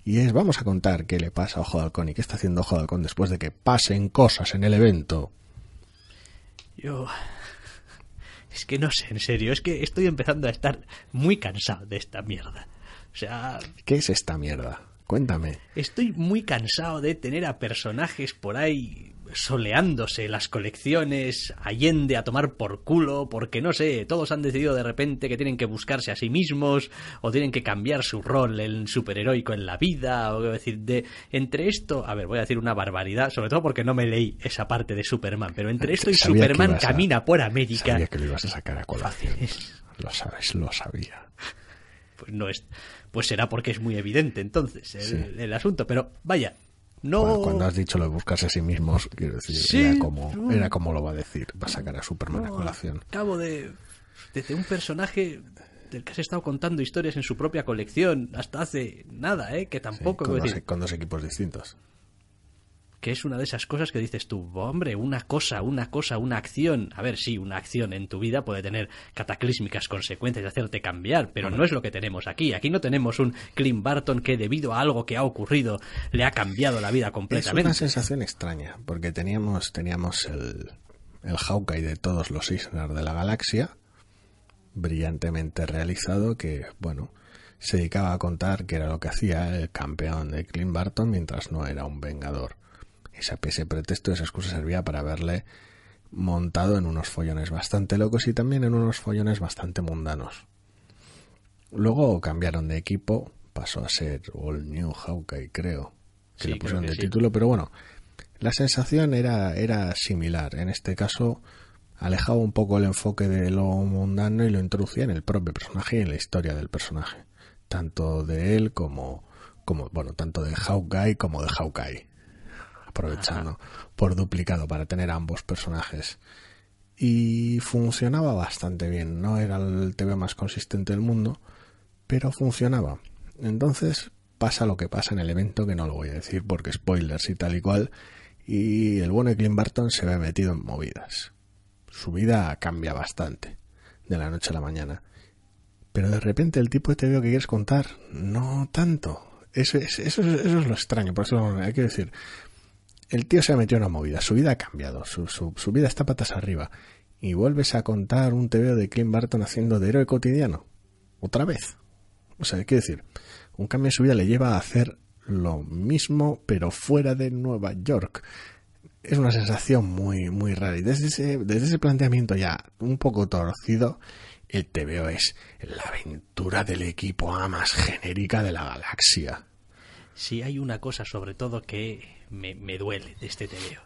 y es vamos a contar qué le pasa a Ojo de Halcón y qué está haciendo Ojo de Halcón después de que pasen cosas en el evento. Yo... Es que no sé, en serio, es que estoy empezando a estar muy cansado de esta mierda. O sea... ¿Qué es esta mierda? Cuéntame. Estoy muy cansado de tener a personajes por ahí soleándose las colecciones, allende a tomar por culo, porque no sé, todos han decidido de repente que tienen que buscarse a sí mismos, o tienen que cambiar su rol en superheroico en la vida, o decir, de entre esto, a ver, voy a decir una barbaridad, sobre todo porque no me leí esa parte de Superman, pero entre esto y Superman camina por América. Sabía que lo ibas a sacar a colación. lo sabes, lo sabía. Pues no es, pues será porque es muy evidente entonces el asunto, pero vaya, no... Cuando, has dicho lo de buscarse a sí mismos, quiero decir, era, como, era como lo va a decir, va a sacar a Superman a colación. Acabo de, desde un personaje del que has estado contando historias en su propia colección hasta hace nada, ¿eh? Que tampoco... con dos equipos distintos que es una de esas cosas que dices tú, hombre, una cosa, una cosa, una acción. A ver, sí, una acción en tu vida puede tener cataclísmicas consecuencias y hacerte cambiar, pero no es lo que tenemos aquí. Aquí no tenemos un Clint Barton que debido a algo que ha ocurrido le ha cambiado la vida completamente. Es una sensación extraña, porque teníamos, teníamos el, el Hawkeye de todos los Eisner de la galaxia, brillantemente realizado, que, bueno, se dedicaba a contar que era lo que hacía el campeón de Clint Barton mientras no era un vengador ese, ese pretexto, esa excusa servía para verle montado en unos follones bastante locos y también en unos follones bastante mundanos. Luego cambiaron de equipo, pasó a ser All New Hawkeye, creo, que le pusieron de título, pero bueno, la sensación era, era similar. En este caso, alejaba un poco el enfoque de lo mundano y lo introducía en el propio personaje y en la historia del personaje, tanto de él como, como bueno, tanto de Hawkeye como de Hawkeye aprovechando por duplicado para tener ambos personajes. Y funcionaba bastante bien, no era el TV más consistente del mundo, pero funcionaba. Entonces pasa lo que pasa en el evento, que no lo voy a decir porque spoilers y tal y cual, y el bueno de Clint Barton se ve metido en movidas. Su vida cambia bastante, de la noche a la mañana. Pero de repente el tipo de TV que quieres contar, no tanto. Eso es, eso, eso es lo extraño, por eso hay que decir, el tío se ha metido en una movida, su vida ha cambiado, su, su, vida está patas arriba. Y vuelves a contar un TV de Clint Barton haciendo de héroe cotidiano. Otra vez. O sea, quiero decir, un cambio en su vida le lleva a hacer lo mismo, pero fuera de Nueva York. Es una sensación muy, muy rara. Y desde ese, desde ese planteamiento ya un poco torcido, el TVO es la aventura del equipo A más genérica de la galaxia. si hay una cosa sobre todo que me, me duele de este TVO.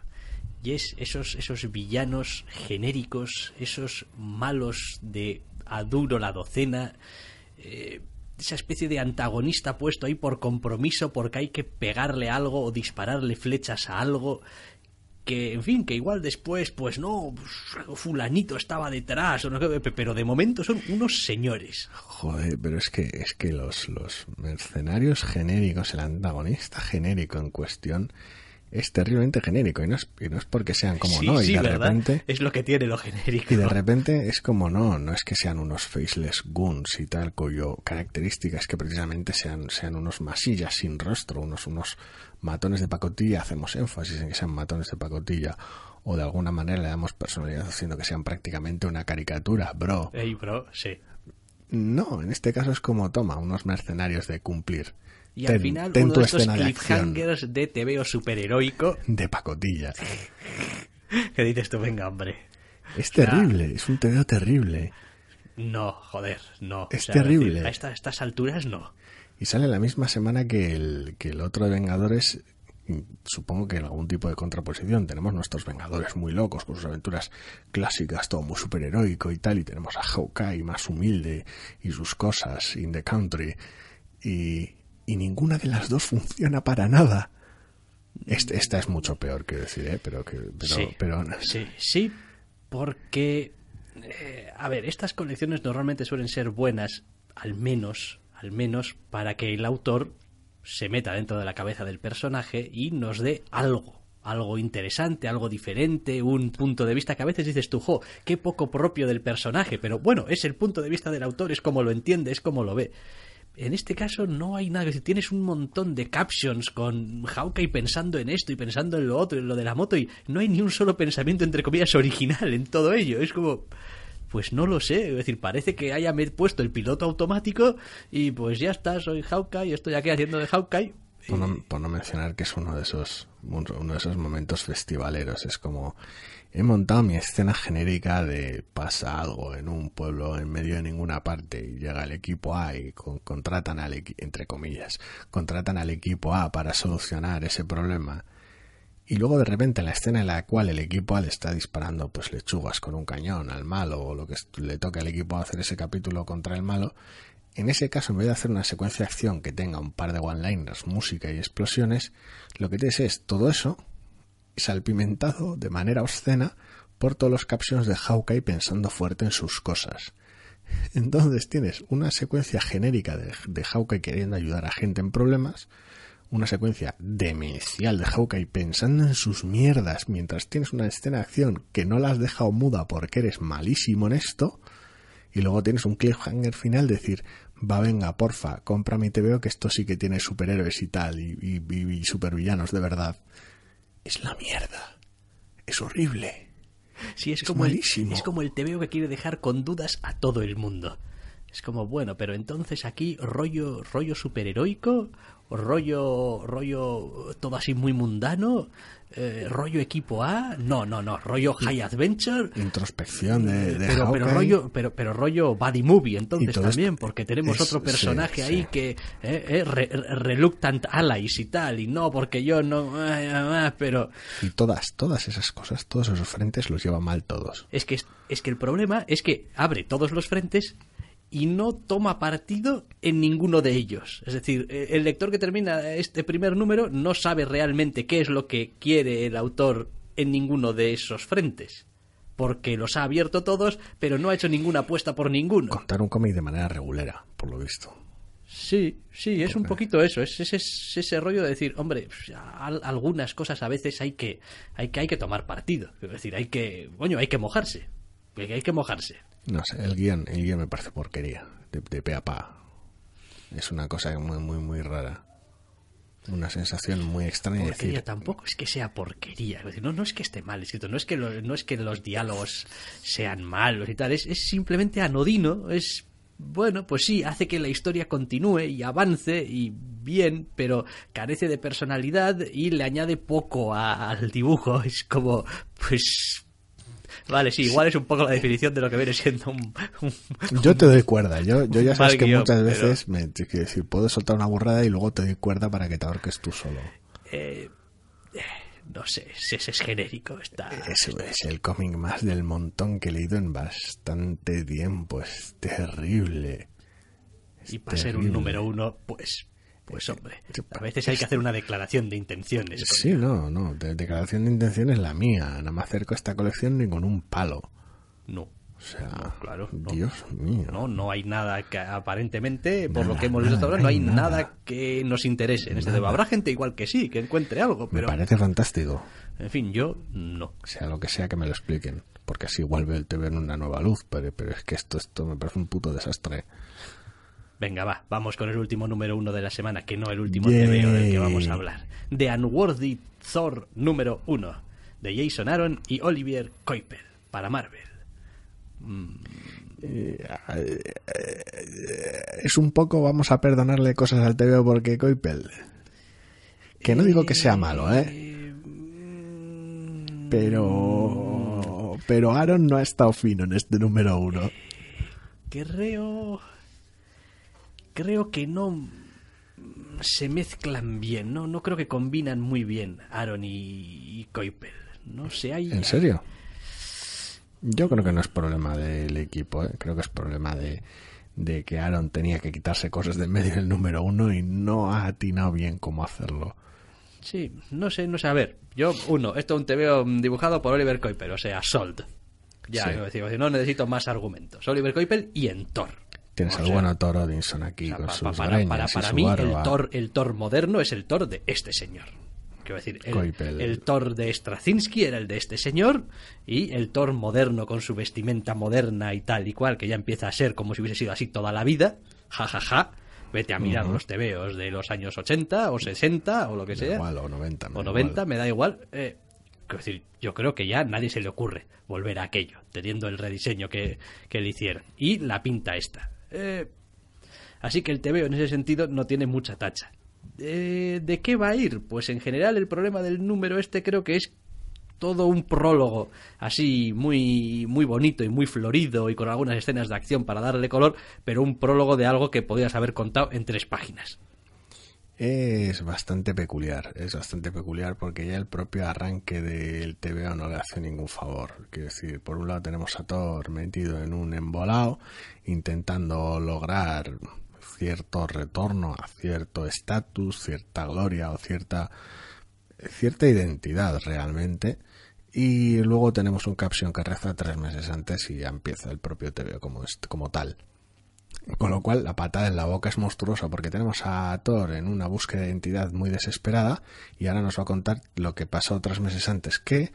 Y es esos, esos villanos genéricos, esos malos de a duro la docena, eh, esa especie de antagonista puesto ahí por compromiso porque hay que pegarle algo o dispararle flechas a algo que, en fin, que igual después, pues no, fulanito estaba detrás, o no, pero de momento son unos señores. Joder, pero es que, es que los, los mercenarios genéricos, el antagonista genérico en cuestión, es terriblemente genérico y no es, y no es porque sean como no y de repente es lo que tiene lo genérico y de repente es como no no es que sean unos faceless goons y tal cuyo característica es que precisamente sean sean unos masillas sin rostro unos unos matones de pacotilla hacemos énfasis en que sean matones de pacotilla o de alguna manera le damos personalidad haciendo que sean prácticamente una caricatura bro Ey, bro sí no en este caso es como toma unos mercenarios de cumplir y al final uno de estos cliffhangers de, te veo superheroico. De pacotilla. ¿Qué dices tú? Venga, hombre. Es terrible, es un TVO terrible. No, joder, no. Es terrible. a estas alturas no. Y sale la misma semana que el, que el otro de Vengadores, supongo que en algún tipo de contraposición. Tenemos nuestros Vengadores muy locos con sus aventuras clásicas, todo muy superheroico y tal, y tenemos a Hawkeye más humilde y sus cosas in the country. Y, y ninguna de las dos funciona para nada. esta es mucho peor que decir, ¿eh? Pero que, pero, sí, pero... sí, sí, porque, eh, a ver, estas colecciones normalmente suelen ser buenas, al menos, al menos para que el autor se meta dentro de la cabeza del personaje y nos dé algo, algo interesante, algo diferente, un punto de vista que a veces dices tú, jo, qué poco propio del personaje, pero bueno, es el punto de vista del autor, es como lo entiende, es como lo ve. En este caso no hay nada. Si tienes un montón de captions con Hawkeye pensando en esto y pensando en lo otro, en lo de la moto, y no hay ni un solo pensamiento, entre comillas, original en todo ello. Es como. Pues no lo sé, es decir, parece que haya puesto el piloto automático y pues ya está, soy Hawkeye, estoy aquí haciendo de Hawkeye. Por no, por no mencionar que es uno de esos uno de esos momentos festivaleros, es como he montado mi escena genérica de pasa algo en un pueblo en medio de ninguna parte y llega el equipo A y contratan al entre comillas contratan al equipo A para solucionar ese problema y luego de repente la escena en la cual el equipo A le está disparando pues lechugas con un cañón al malo o lo que le toca al equipo hacer ese capítulo contra el malo en ese caso, en vez de hacer una secuencia de acción que tenga un par de one-liners, música y explosiones, lo que tienes es todo eso salpimentado de manera obscena por todos los captions de Hawkeye pensando fuerte en sus cosas. Entonces tienes una secuencia genérica de, de Hawkeye queriendo ayudar a gente en problemas, una secuencia demencial de Hawkeye pensando en sus mierdas mientras tienes una escena de acción que no la has dejado muda porque eres malísimo en esto, y luego tienes un cliffhanger final decir, va venga, porfa, compra mi TVO que esto sí que tiene superhéroes y tal, y, y, y supervillanos de verdad es la mierda. Es horrible. Sí, es, como El, es como el TVO que quiere dejar con dudas a todo el mundo. Es como, bueno, pero entonces aquí rollo, rollo superheroico, rollo, rollo todo así muy mundano, eh, rollo equipo A, no, no, no, rollo High Adventure, introspección de, pero, pero rollo, pero, pero rollo body movie, entonces también, porque tenemos otro personaje ahí que eh, eh, reluctant allies y tal, y no, porque yo no, pero y todas, todas esas cosas, todos esos frentes los lleva mal todos. Es que es que el problema es que abre todos los frentes y no toma partido en ninguno de ellos. Es decir, eh, el lector que termina este primer número no sabe realmente qué es lo que quiere el autor en ninguno de esos frentes. Porque los ha abierto todos, pero no ha hecho ninguna apuesta por ninguno. Contar un cómic de manera regulera, por lo visto. Sí, sí, es un poquito eso, es ese, ese rollo de decir, hombre, pues, algunas cosas a veces hay que, hay que, hay que tomar partido. Es decir, hay que, coño, hay que mojarse. Hay que mojarse. No sé, el guion, el guion me parece porquería, de, de pe a pa. Es una cosa muy, muy, muy rara. Una sensación muy extraña. Porquería tampoco es que sea porquería. No, no es que esté mal escrito, no es que, no es que los diálogos sean malos y tal, es, es simplemente anodino, es bueno, pues sí, hace que la historia continúe y avance y bien, pero carece de personalidad y le añade poco al dibujo. Es como, pues Vale, sí, igual es un poco la definición de lo que viene siendo un... un- Yo te doy cuerda. Yo, yo ya sabes que guion, muchas pero- veces me, decir, puedo soltar una burrada y luego te doy cuerda para que te ahorques tú solo. eh, eh, no sé, si ese es genérico, está... Eso es el cómic más del montón que he leído en bastante tiempo. Es terrible. Y para ser un número uno, pues... Pues hombre, a veces hay que hacer una declaración de intenciones. Sí, no, no. De declaración de intenciones la mía. No me acerco a esta colección ni con un palo. No, O sea, No, claro, no. Dios mío. no, no hay nada que aparentemente, por lo Nada, que hemos visto hasta nada, ahora, no hay nada, nada. que nos interese en este tema. Habrá gente igual que sí, que encuentre algo, Me parece fantástico. en fin, yo no. Sea lo que sea que me lo expliquen. Porque así igual veo el TV en una nueva luz. Pero, pero es que esto, esto me parece un puto desastre. Venga, va, vamos con el último número uno de la semana, que no el último Yay. TVO del que vamos a hablar. The Unworthy Thor número uno, de Jason Aaron y Olivier Coipel, para Marvel. Es un poco, vamos a perdonarle cosas al TV porque Coipel. Que no digo que sea malo, ¿eh? Pero. Pero Aaron no ha estado fino en este número uno. Creo. Creo que no se mezclan bien, ¿no? No creo que combinan muy bien Aaron y, Coipel. No sé, hay. ¿En serio? Yo creo que no es problema del equipo, ¿eh? creo que es problema de, de que Aaron tenía que quitarse cosas de en medio del número uno y no ha atinado bien cómo hacerlo. Sí, no sé, no sé. A ver, yo, uno, esto es un TVO dibujado por Oliver Coipel, o sea, Sold. Ya, Sí. decir, no necesito más argumentos. Oliver Coipel y en Thor. Tienes O al sea, bueno Thor Odinson aquí O sea, con pa- sus pa- para, greñas para, y para su mí, el. Thor, el Thor moderno es el Thor de este señor. Quiero decir, el, Thor de Straczynski era el de este señor y el Thor moderno con su vestimenta moderna y tal y cual, que ya empieza a ser como si hubiese sido así toda la vida, ja, ja, ja. Vete a mirar los tebeos de los años 80 o 60 o lo que Da sea. igual, o 90. me o da 90, igual. me da igual. Eh, quiero decir, yo creo que ya a nadie se le ocurre volver a aquello, teniendo el rediseño que, que le hicieron. Y la pinta esta. Eh, así que el TVO en ese sentido no tiene mucha tacha. Eh, ¿De qué va a ir? Pues en general el problema del número este creo que es todo un prólogo así muy muy bonito y muy florido y con algunas escenas de acción para darle color, pero un prólogo de algo que podías haber contado en tres páginas. Es bastante peculiar, es bastante peculiar porque ya el propio arranque del TVO no le hace ningún favor. Quiero decir, por un lado tenemos a Thor metido en un embolado, intentando lograr cierto retorno a cierto estatus, cierta gloria o cierta, cierta identidad realmente. Y luego tenemos un caption que reza tres meses antes y ya empieza el propio TVO como, como tal. Con lo cual, la patada en la boca es monstruosa porque tenemos a Thor en una búsqueda de identidad muy desesperada y ahora nos va a contar lo que pasó tres meses antes, que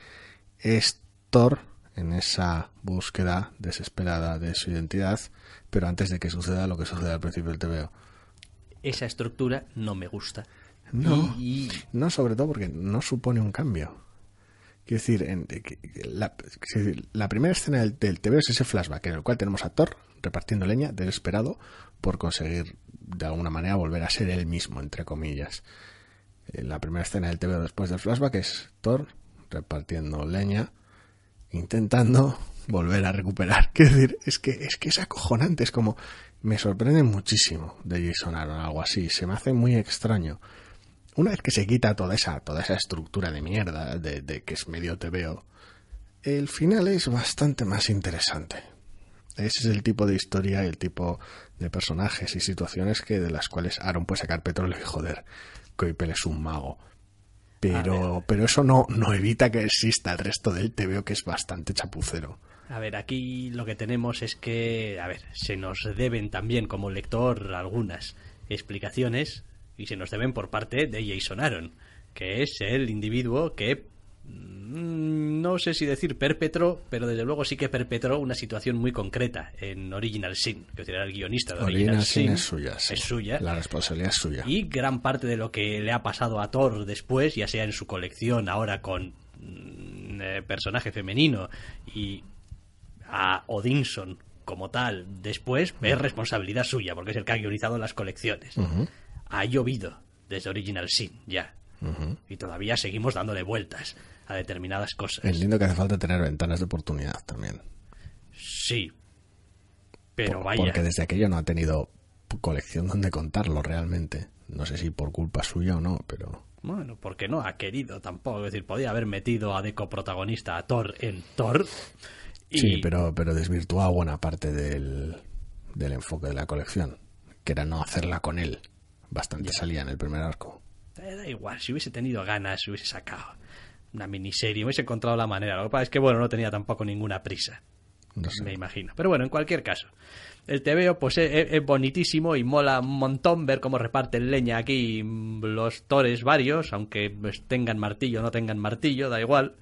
es Thor en esa búsqueda desesperada de su identidad, pero antes de que suceda lo que sucede al principio del TVO. Esa estructura no me gusta. No. Y- No, sobre todo porque no supone un cambio. Quiero decir, en- la, la primera escena del, del TV es ese flashback en el cual tenemos a Thor repartiendo leña, desesperado por conseguir de alguna manera volver a ser él mismo, entre comillas. Eh, La primera escena del TV después del flashback es Thor repartiendo leña, intentando volver a recuperar. Quiero decir, es que es que es acojonante, es como me sorprende muchísimo de Jason Aaron algo así, se me hace muy extraño. Una vez que se quita toda esa toda esa estructura de mierda de, de que es medio TVO, el final es bastante más interesante. Ese es el tipo de historia el tipo de personajes y situaciones que de las cuales Aaron puede sacar petróleo y joder, Coipel es un mago. Pero, pero eso no, no evita que exista el resto del TVO que es bastante chapucero. A ver, aquí lo que tenemos es que, a ver, se nos deben también como lector algunas explicaciones y se nos deben por parte de Jason Aaron, que es el individuo que mm, no sé si decir perpetró, pero desde luego sí que perpetró una situación muy concreta en Original Sin, que era el guionista de Original, Original Sin es suya. sí. Es suya. La responsabilidad es suya. Y gran parte de lo que le ha pasado a Thor después, ya sea en su colección ahora con mm, eh, personaje femenino y a Odinson como tal después, es responsabilidad suya, porque es el que ha guionizado las colecciones. Ha llovido desde Original Sin, ya. Y todavía seguimos dándole vueltas a determinadas cosas. Entiendo que hace falta tener ventanas de oportunidad también. Sí. Pero Por- vaya. Porque desde aquello no ha tenido colección donde contarlo realmente. No sé si por culpa suya o no, pero... Bueno, porque no ha querido tampoco. Es decir, podía haber metido a Deco protagonista a Thor en Thor. Y... Sí, pero, pero desvirtuaba buena parte del, del enfoque de la colección, que era no hacerla con él. Bastante salía en el primer arco. Eh, Da igual, si hubiese tenido ganas, hubiese sacado una miniserie, hubiese encontrado la manera. Lo que pasa es que, bueno, no tenía tampoco ninguna prisa. No sé. me imagino. Pero bueno, en cualquier caso, el TVO pues es, es- es bonitísimo y mola un montón ver cómo reparten leña aquí los tores varios, aunque pues, tengan martillo o no tengan martillo, da igual.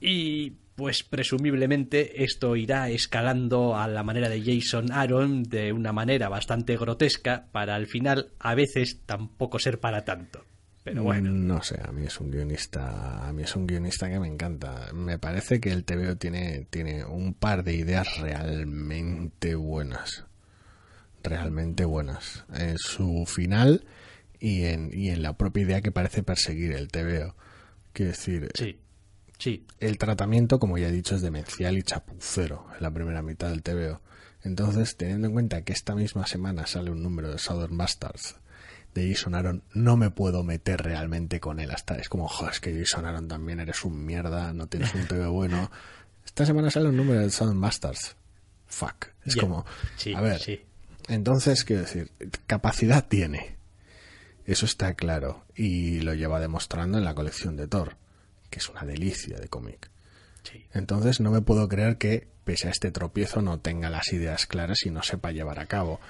Y pues presumiblemente esto irá escalando a la manera de Jason Aaron de una manera bastante grotesca para al final a veces tampoco ser para tanto. Pero bueno, No sé, a mí es un guionista, a mí es un guionista que me encanta. Me parece que el TVO tiene, tiene un par de ideas realmente buenas. Realmente buenas. En su final y en, y en la propia idea que parece perseguir el TVO. Quiero decir, sí, sí, el tratamiento, como ya he dicho, es demencial y chapucero en la primera mitad del TVO. Entonces, teniendo en cuenta que esta misma semana sale un número de Southern Bastards de Jason Aaron, no me puedo meter realmente con él. Hasta es como, joder, es que Jason Aaron también eres un mierda, no tienes un TVO bueno. Esta semana sale un número de Southern Bastards. Fuck. Es como, sí, a ver, sí. entonces, quiero decir, capacidad tiene. Eso está claro. Y lo lleva demostrando en la colección de Thor, que es una delicia de cómic. sí. Entonces no me puedo creer que, pese a este tropiezo, no tenga las ideas claras y no sepa llevar a cabo.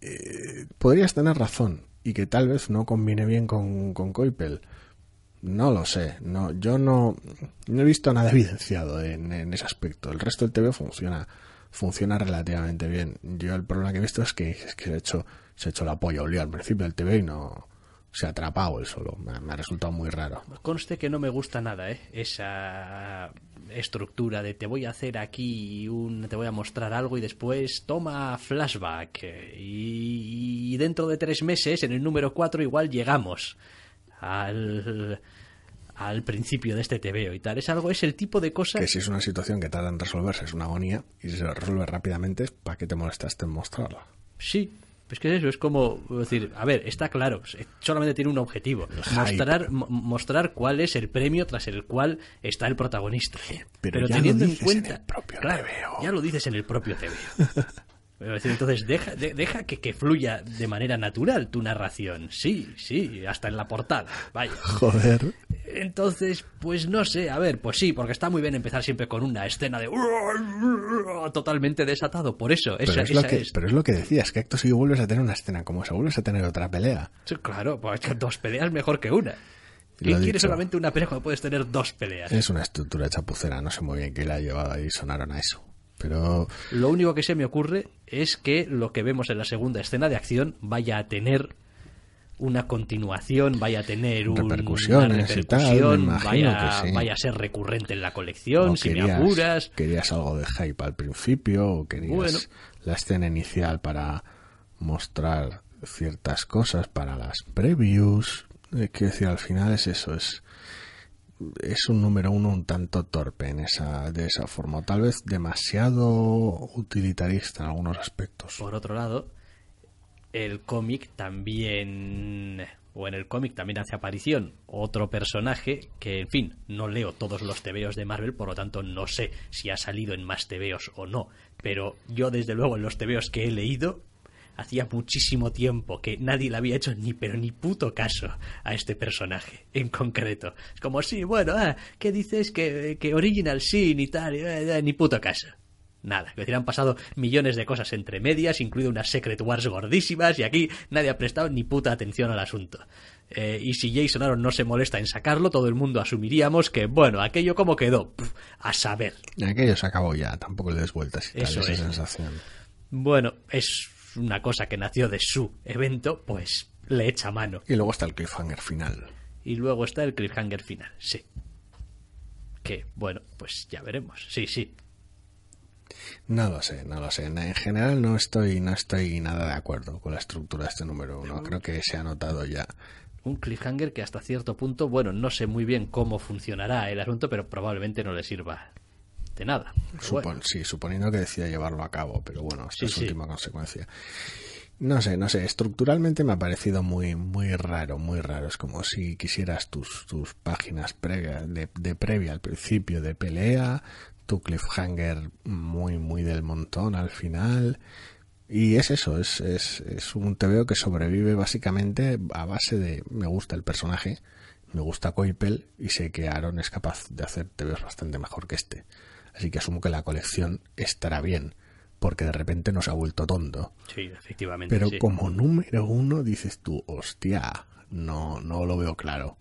Eh, podrías tener razón y que tal vez no combine bien con, con Coipel. No lo sé. No, yo no, no he visto nada evidenciado en, en ese aspecto. El resto del TV funciona funciona relativamente bien. Yo el problema que he visto es que, es que se ha hecho se ha hecho la polla olía al principio del TV y no se ha atrapado él solo. Me, ha- me ha resultado muy raro. Conste que no me gusta nada, ¿eh? Esa estructura de te voy a hacer aquí un... te voy a mostrar algo y después toma flashback. Y, y dentro de tres meses, en el número 4, igual llegamos al al principio de este TVO y tal. Es algo, es el tipo de cosa que si es una situación que tarda en resolverse es una agonía y si se resuelve rápidamente, ¿para qué te molestaste en mostrarla? Sí, es que es eso, es como decir, a ver, está claro, solamente tiene un objetivo, mostrar, mo- mostrar cuál es el premio tras el cual está el protagonista. Pero ya teniendo lo en dices cuenta, en el propio claro, TVO. ya lo dices en el propio TVO. Entonces deja, de- deja que, que fluya de manera natural tu narración. Sí, sí, hasta en la portada. Vaya. Joder. Entonces, pues no sé, a ver, pues sí, porque está muy bien empezar siempre con una escena de totalmente desatado. Por eso, esa, Pero es, lo que, es. pero es lo que decías, que acto si vuelves a tener una escena como esa, vuelves a tener otra pelea. Sí, claro, pues dos peleas mejor que una. ¿Quién quiere dicho. solamente una pelea cuando puedes tener dos peleas? Es una estructura chapucera, no sé muy bien qué le ha llevado ahí sonaron a eso. Pero Lo único que se me ocurre es que lo que vemos en la segunda escena de acción vaya a tener una continuación, vaya a tener un- Repercusiones una y tal, me repercusión, vaya, que sí. vaya a ser recurrente en la colección, si me querías, apuras. querías algo de hype al principio, o querías Bueno. la escena inicial para mostrar ciertas cosas para las previews. Eh, Quiero decir, al final es eso, es es un número uno un tanto torpe en esa, de esa forma, o tal vez demasiado utilitarista en algunos aspectos. Por otro lado, el cómic también, o en el cómic también hace aparición otro personaje que, en fin, no leo todos los tebeos de Marvel, por lo tanto no sé si ha salido en más tebeos o no, pero yo desde luego en los tebeos que he leído hacía muchísimo tiempo que nadie le había hecho ni pero ni puto caso a este personaje en concreto. Es como, sí, bueno, ah, ¿qué dices? Que, que Original Sin y tal, eh, eh, ni puto caso. Nada, es decir, han pasado millones de cosas entre medias, incluido unas Secret Wars gordísimas, y aquí nadie ha prestado ni puta atención al asunto. Eh, y si Jason Aaron no se molesta en sacarlo, todo el mundo asumiríamos que, bueno, aquello como quedó, Puf, a saber. Aquello se acabó ya, tampoco le des vueltas y tal, Eso esa es. sensación. Bueno, es una cosa que nació de su evento, pues le echa mano. Y luego está el cliffhanger final. Y luego está el cliffhanger final, sí. Que, bueno, pues ya veremos. Sí, sí. No lo sé, no lo sé. En general no estoy, no estoy nada de acuerdo con la estructura de este número uno. Creo que se ha notado ya un cliffhanger que hasta cierto punto, bueno, no sé muy bien cómo funcionará el asunto, pero probablemente no le sirva nada. Sí, suponiendo que decida llevarlo a cabo, pero bueno, esta es última consecuencia. No sé, no sé, estructuralmente me ha parecido muy, muy raro, muy raro. Es como si quisieras tus, tus páginas previas, de, de previa al principio de pelea, tu cliffhanger muy, muy del montón al final. Y es eso, es, es, es un TVO que sobrevive básicamente a base de me gusta el personaje, me gusta Coipel y sé que Aaron es capaz de hacer TVOs bastante mejor que este. Así que asumo que la colección estará bien, porque de repente nos ha vuelto tonto. Sí, efectivamente. Pero como número uno dices tú, hostia, no, no lo veo claro.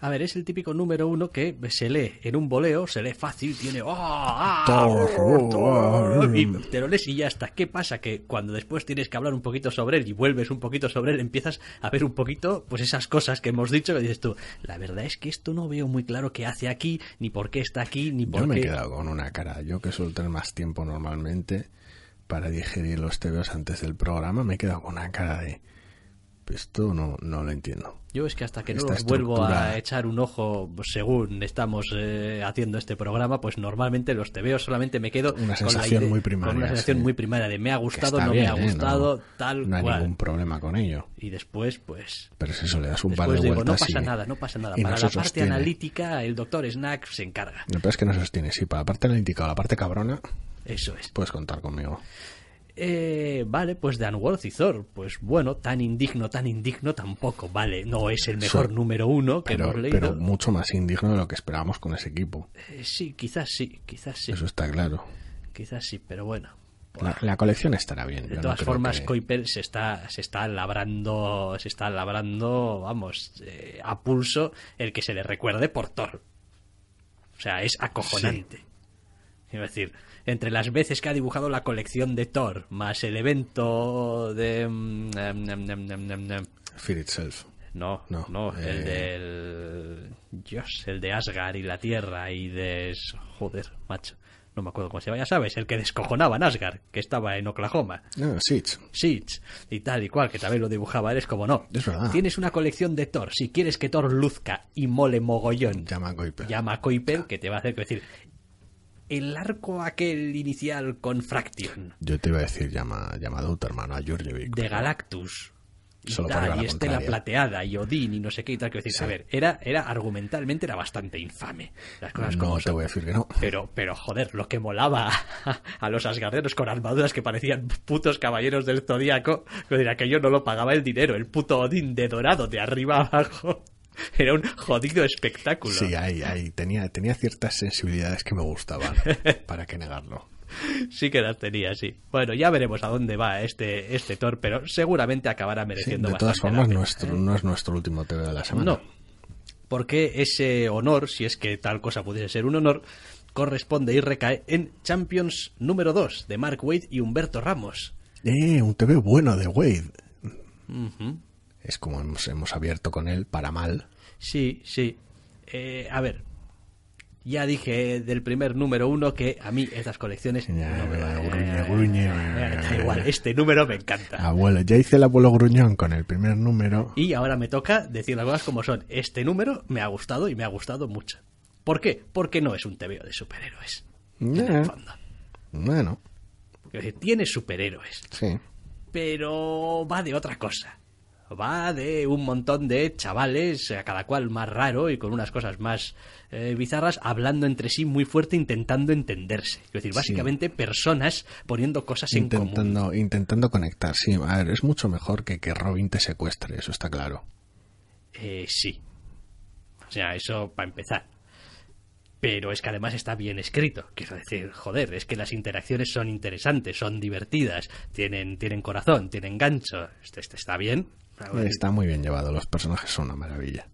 A ver, es el típico número uno que se lee en un boleo, se lee fácil, tiene ¡Oh, ah, y te lo lees y ya está. ¿Qué pasa? Que cuando después tienes que hablar un poquito sobre él y vuelves un poquito sobre él, empiezas a ver un poquito pues esas cosas que hemos dicho que dices tú, la verdad es que esto no veo muy claro qué hace aquí, ni por qué está aquí, ni por qué... Yo me he quedado con una cara, yo que suelo tener más tiempo normalmente para digerir los TVOs antes del programa, me he quedado con una cara de esto no, no lo entiendo. Yo es que hasta que no vuelvo a echar un ojo según estamos eh, haciendo este programa, pues normalmente los te veo solamente me quedo una sensación muy primaria. Con una sensación muy primaria de me ha gustado, no me ha ¿eh? gustado, tal No hay ningún problema con ello. Y después, pues... Pero si eso le das un par de vueltas no pasa nada, no pasa nada. Para la parte analítica, el doctor Snack se encarga. Lo peor es que no sostiene. Sí, para la parte analítica o la parte cabrona... Eso es. Puedes contar conmigo. Eh, vale, pues de Unworthy Thor. Pues bueno, tan indigno, tan indigno tampoco. Vale, no es el mejor número uno que pero, hemos leído. Pero mucho más indigno de lo que esperábamos con ese equipo. Eh, sí, quizás sí, quizás sí. Eso está claro. Quizás sí, pero bueno. La, colección estará bien. De todas formas, que... se está, se está labrando, se está labrando, vamos, eh, a pulso el que se le recuerde por Thor. O sea, es acojonante. Es decir, entre las veces que ha dibujado la colección de Thor, más el evento de... Mm, Fear Itself. No, no, no el eh, del... Dios, el de Asgard y la Tierra y de... Joder, macho. No me acuerdo cómo se llama, ya sabes, el que descojonaba en Asgard, que estaba en Oklahoma. No, Siege. Siege, y tal y cual, que también lo dibujaba eres como no. Es verdad. Tienes una colección de Thor, si quieres que Thor luzca y mole mogollón. Llama a Kuiper. Llama a Kuiper, que te va a hacer decir, el arco aquel inicial con Fraction. Yo te iba a decir llama, llamado tu hermano a Georgievic. De Galactus. Y, tal, y Estela Plateada y Odín y no sé qué y tal que decir, a ver, era, era argumentalmente era bastante infame. Las cosas no te voy a decir que no. Pero, pero joder, lo que molaba a, los asgarderos con armaduras que parecían putos caballeros del zodiaco, que yo no lo pagaba el dinero, el puto Odín de dorado de arriba abajo. Era un jodido espectáculo. Sí, ahí, ahí. Tenía, tenía ciertas sensibilidades que me gustaban. ¿Para qué negarlo? Sí que las tenía, sí. Bueno, ya veremos a dónde va este, este Thor, pero seguramente acabará mereciendo sí, De todas formas, nuestro, no es nuestro último TV de la semana. No, porque ese honor, si es que tal cosa pudiese ser un honor, corresponde y recae en Champions número 2 de Mark Wade y Humberto Ramos. Eh, un TV bueno de Wade es como hemos, abierto con él para mal. Sí, sí. Eh, a ver, ya dije del primer número uno que a mí estas colecciones no me van. Gruñe, gruñe. Da igual, este número me encanta. Abuelo, ya hice el abuelo gruñón con el primer número. Y ahora me toca decir las cosas como son. Este número me ha gustado y me ha gustado mucho. ¿Por qué? Porque no es un TVO de superhéroes. Bueno. Porque tiene superhéroes. Sí. Pero va de otra cosa va de un montón de chavales, a cada cual más raro y con unas cosas más eh, bizarras, hablando entre sí muy fuerte, intentando entenderse. Es decir, básicamente personas poniendo cosas intentando, en común. Intentando conectar, sí. A ver, es mucho mejor que que Robin te secuestre, eso está claro. Eh, sí. O sea, eso para empezar pero es que además está bien escrito. Quiero decir, joder, es que las interacciones son interesantes, son divertidas, tienen, tienen corazón, tienen gancho. Este, este está bien. Está muy bien llevado, los personajes son una maravilla.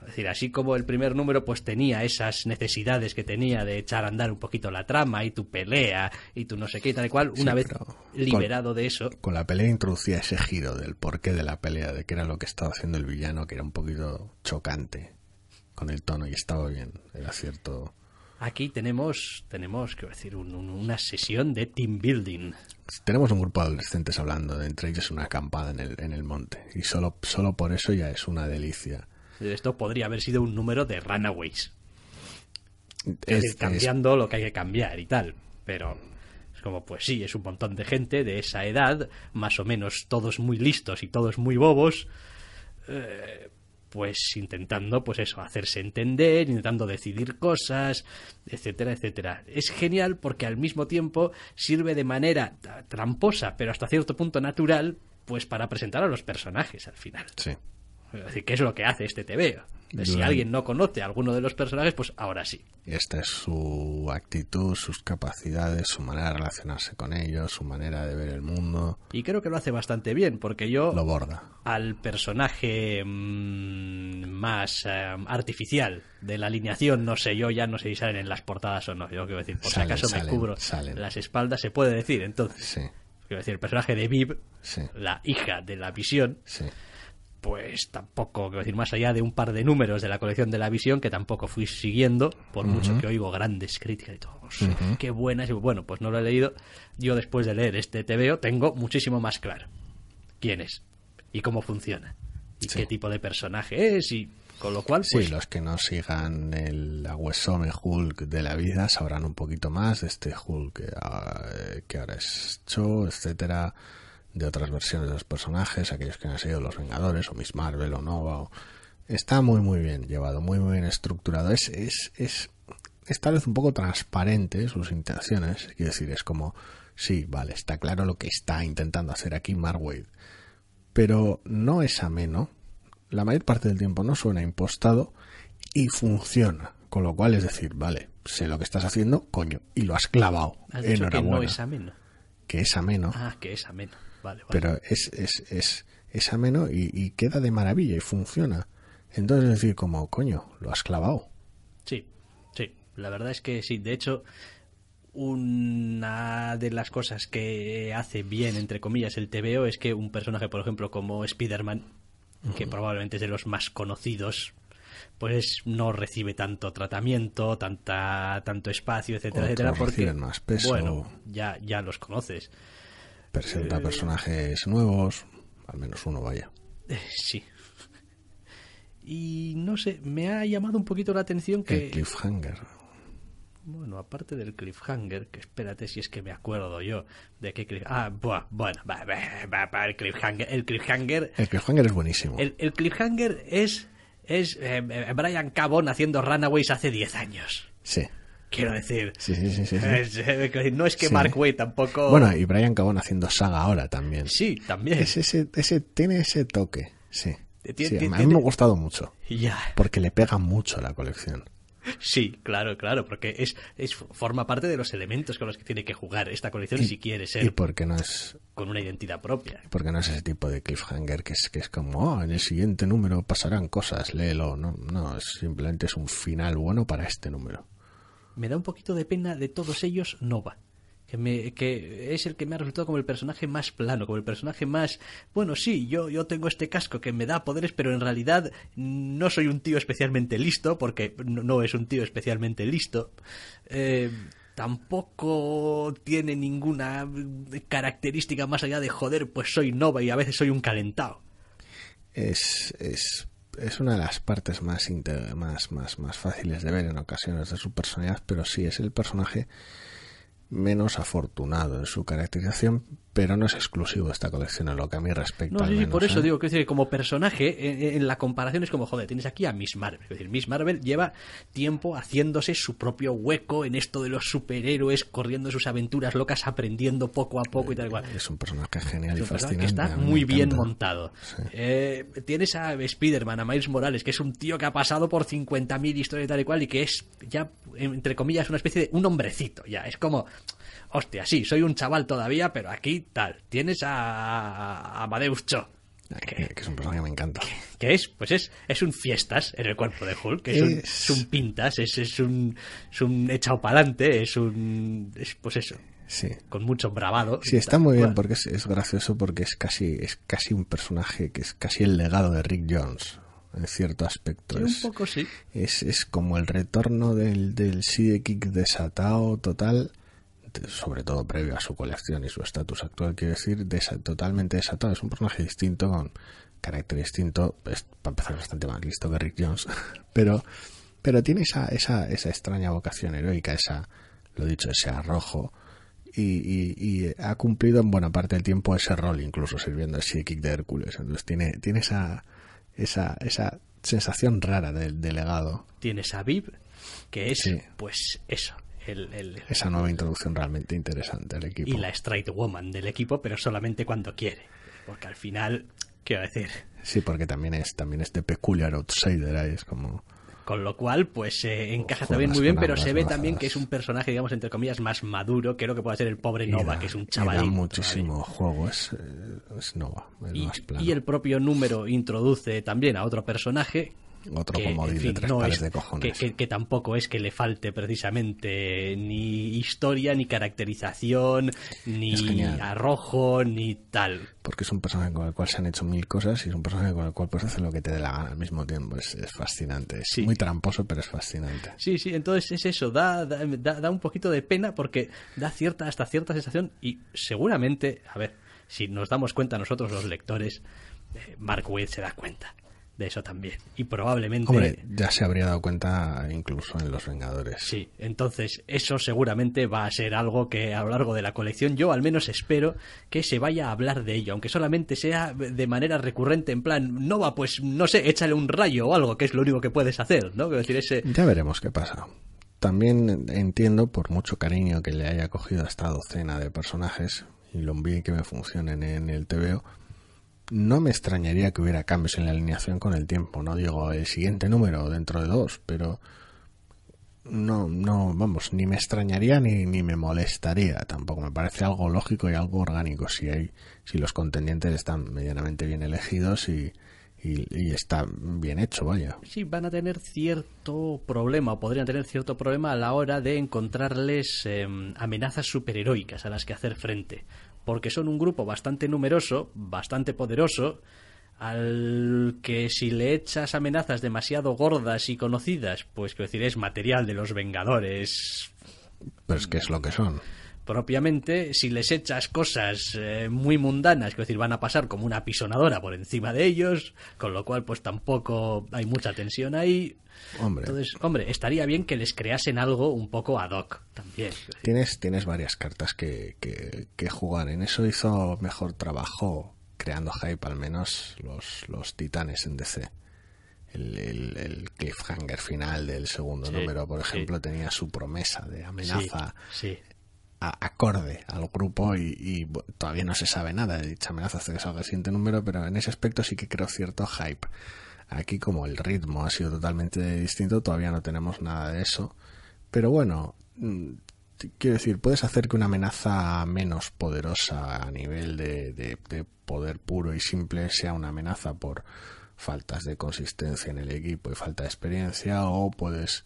Es decir, así como el primer número pues tenía esas necesidades que tenía de echar a andar un poquito la trama y tu pelea y tu no sé qué y tal y cual, una vez liberado de eso... Con la pelea introducía ese giro del porqué de la pelea, de qué era lo que estaba haciendo el villano, que era un poquito chocante con el tono y estaba bien, era cierto Aquí tenemos, tenemos, quiero decir, un- un- una sesión de team building. Tenemos un grupo de adolescentes hablando, de entre ellos una acampada en el, en el monte. Y solo, solo por eso ya es una delicia. Esto podría haber sido un número de Runaways. Es Es- decir, cambiando lo que hay que cambiar y tal. Pero es como, pues sí, es un montón de gente de esa edad, más o menos todos muy listos y todos muy bobos, eh, pues intentando, pues eso, hacerse entender, intentando decidir cosas, etcétera, etcétera. Es genial porque al mismo tiempo sirve de manera tra- tramposa, pero hasta cierto punto natural, pues para presentar a los personajes al final. sí. Es decir, ¿qué es lo que hace este TVO? Si Durante- alguien no conoce a alguno de los personajes, pues ahora sí. Esta es su actitud, sus capacidades, su manera de relacionarse con ellos, su manera de ver el mundo. Y creo que lo hace bastante bien, porque yo Lo borda. al personaje mm, más eh, artificial de la alineación, no sé, yo ya no sé si salen en las portadas o no. Yo quiero decir, por Salen, si acaso me cubro salen. las espaldas, se puede decir. Entonces, Sí, quiero decir, el personaje de Viv, sí, la hija de la visión, sí. Pues tampoco, quiero decir, más allá de un par de números de la colección de la visión que tampoco fui siguiendo, por mucho que oigo grandes críticas y todo, pues, qué buenas, y bueno, pues no lo he leído. Yo después de leer este TVO tengo muchísimo más claro quién es y cómo funciona y Sí. qué tipo de personaje es y con lo cual, Sí, pues los que no sigan el Aguesome Hulk de la vida sabrán un poquito más de este Hulk que, ah, que ahora es Cho, etcétera, de otras versiones de los personajes, aquellos que han sido los Vengadores o Miss Marvel o Nova. o- Está muy muy bien llevado, muy muy bien estructurado. Es, es, es, es tal vez un poco transparente sus intenciones. Quiero decir, es como, sí, vale, está claro lo que está intentando hacer aquí Mark Waid. Pero no es ameno. La mayor parte del tiempo no suena impostado y funciona. Con lo cual es decir, vale, sé lo que estás haciendo, coño, y lo has clavado. has dicho que Enhorabuena. no es ameno. Que es ameno, Ah, que es ameno. Vale, vale. pero es, es, es, es ameno y, y queda de maravilla y funciona. Entonces es decir, como, coño, lo has clavado. Sí, sí, la verdad es que sí. De hecho, una de las cosas que hace bien, entre comillas, el TVO es que un personaje, por ejemplo, como Spider-Man, que probablemente es de los más conocidos, pues no recibe tanto tratamiento, tanta, tanto espacio, etcétera, Otros etcétera, porque, más peso. bueno, ya, ya los conoces. Presenta personajes nuevos, al menos uno vaya. Eh, sí. Y no sé, me ha llamado un poquito la atención que... El cliffhanger. Bueno, aparte del cliffhanger, que espérate si es que me acuerdo yo de qué cliff... Ah, buah, bueno, va, va, va, va, el cliffhanger. El cliffhanger, El cliffhanger es buenísimo. el, el cliffhanger es, es eh, eh, Brian Cabon haciendo Runaways hace 10 años. Sí. Quiero decir, Sí, sí, sí, sí, sí. es, eh, no es que Sí. Mark Waid tampoco... Bueno, y Brian Cabón haciendo saga ahora también. sí, también. Es ese, ese, tiene ese toque, sí. A mí me ha gustado mucho, Ya. porque le pega mucho a la colección. Sí, claro, claro, porque es, es forma parte de los elementos con los que tiene que jugar esta colección si quiere Y ser porque no es con una identidad propia. porque no es ese tipo de cliffhanger que es que es como "Oh, en el siguiente número pasarán cosas léelo no no es simplemente es un final bueno para este número me da un poquito de pena de todos ellos Nova. Que, es el que me ha resultado como el personaje más plano, como el personaje más... Bueno, sí, yo, yo tengo este casco que me da poderes, pero en realidad no soy un tío especialmente listo, porque no, no es un tío especialmente listo. Eh, tampoco tiene ninguna característica más allá de joder, pues soy Nova y a veces soy un calentado. es es es una de las partes más, más más más fáciles de ver en ocasiones de su personalidad pero sí es el personaje menos afortunado en su caracterización pero no es exclusivo esta colección en lo que a mí respecta No, al sí, sí, menos, por eso ¿eh? digo que decir, como personaje, en, en la comparación es como, joder, tienes aquí a Miss Marvel. Es decir, Miss Marvel lleva tiempo haciéndose su propio hueco en esto de los superhéroes, corriendo sus aventuras locas, aprendiendo poco a poco y tal cual. es un personaje genial Es y un personaje que fascinante está mí me muy bien montado. Eh, tienes a Spider-Man, a Miles Morales, que es un tío que ha pasado por 50.000 historias y tal y cual, y que es ya, entre comillas, una especie de un hombrecito. Ya, es como, hostia, sí, soy un chaval todavía, pero aquí tal. Tienes a, Amadeus Cho. que, que es un personaje que me encanta que es? Pues es, es un fiestas en el cuerpo de Hulk, es, un, Es- un pintas, es, es un, es un echado para adelante, es un, es, pues eso, sí con mucho bravado. Sí, está muy bien porque es, es gracioso porque es casi es casi un personaje que es casi el legado de Rick Jones en cierto aspecto. Sí, es, un poco sí. Es, es como el retorno del, del Sidekick desatado total, sobre todo previo a su colección y su estatus actual, quiero decir, desa- totalmente desatado. Es un personaje distinto, con carácter distinto, es, para empezar bastante más listo que Rick Jones, pero, pero tiene esa, esa, esa extraña vocación heroica, esa, lo dicho, ese arrojo. Y, y- y ha cumplido en buena parte del tiempo ese rol, incluso sirviendo el Sidekick de Hércules. Entonces tiene, tiene esa, esa, esa sensación rara del delegado, Tienes a Viv, que es, Sí. pues, eso, el, el- esa nueva introducción realmente interesante al equipo. y la straight woman del equipo, pero solamente cuando quiere. Porque al final, quiero decir, Sí, porque también es, también es de peculiar outsider, ahí es como... Con lo cual, pues eh, encaja también muy bien, pero se ve también que es un personaje, digamos, entre comillas, más maduro que lo que puede ser el pobre Nova, da- que es un chavalín. muchísimo juego, es, eh, es Nova, el Y, más plano. y el propio número introduce también a otro personaje. Otro que, comodín en de tres no pares es- de cojones. Que, que- que tampoco es que le falte precisamente ni historia, ni caracterización, ni arrojo, ni tal. Porque es un personaje con el cual se han hecho mil cosas y es un personaje con el cual puedes hacer lo que te dé la gana al mismo tiempo. Es, es fascinante. Es Sí. muy tramposo, pero es fascinante. Sí, sí, entonces es eso, da, da, da- da un poquito de pena porque da cierta, hasta cierta sensación y seguramente, a ver, si nos damos cuenta nosotros los lectores, eh, Mark Waid se da cuenta de eso también. Y probablemente... Hombre, ya se habría dado cuenta incluso en Los Vengadores. Sí, entonces eso seguramente va a ser algo que a lo largo de la colección yo al menos espero que se vaya a hablar de ello, aunque solamente sea de manera recurrente en plan, no va, pues no sé, échale un rayo o algo, que es lo único que puedes hacer, ¿no? Decir, ese... Ya veremos qué pasa. También entiendo, por mucho cariño que le haya cogido a esta docena de personajes y lo bien que me funcionen en el TVO, no me extrañaría que hubiera cambios en la alineación con el tiempo. No digo el siguiente número dentro de dos, pero no, no, vamos, ni me extrañaría ni, ni me molestaría tampoco. Me parece algo lógico y algo orgánico si hay, si los contendientes están medianamente bien elegidos y, y, está bien hecho, vaya. Sí, van a tener cierto problema, o podrían tener cierto problema a la hora de encontrarles eh, amenazas superheroicas a las que hacer frente. Porque son un grupo bastante numeroso, bastante poderoso, al que si le echas amenazas demasiado gordas y conocidas, pues quiero decir, es material de los Vengadores Pero es que es lo que son. Propiamente, si les echas cosas eh, muy mundanas, quiero decir, van a pasar como una pisonadora por encima de ellos, con lo cual pues tampoco hay mucha tensión ahí. Hombre, Entonces, hombre, estaría bien que les creasen algo un poco ad hoc también. tienes, tienes varias cartas que, que, que jugar. En eso hizo mejor trabajo creando hype, al menos los, los titanes en DC. El, el- el cliffhanger final del segundo Sí, número, por sí. ejemplo, tenía su promesa de amenaza Sí, sí. Acorde al grupo y, todavía no se sabe nada de dicha amenaza hasta que salga siguiente número, pero en ese aspecto sí que creo cierto hype. Aquí como el ritmo ha sido totalmente distinto, todavía no tenemos nada de eso. Pero bueno, mm, quiero decir, puedes hacer que una amenaza menos poderosa a nivel de, de- de poder puro y simple sea una amenaza por faltas de consistencia en el equipo y falta de experiencia o puedes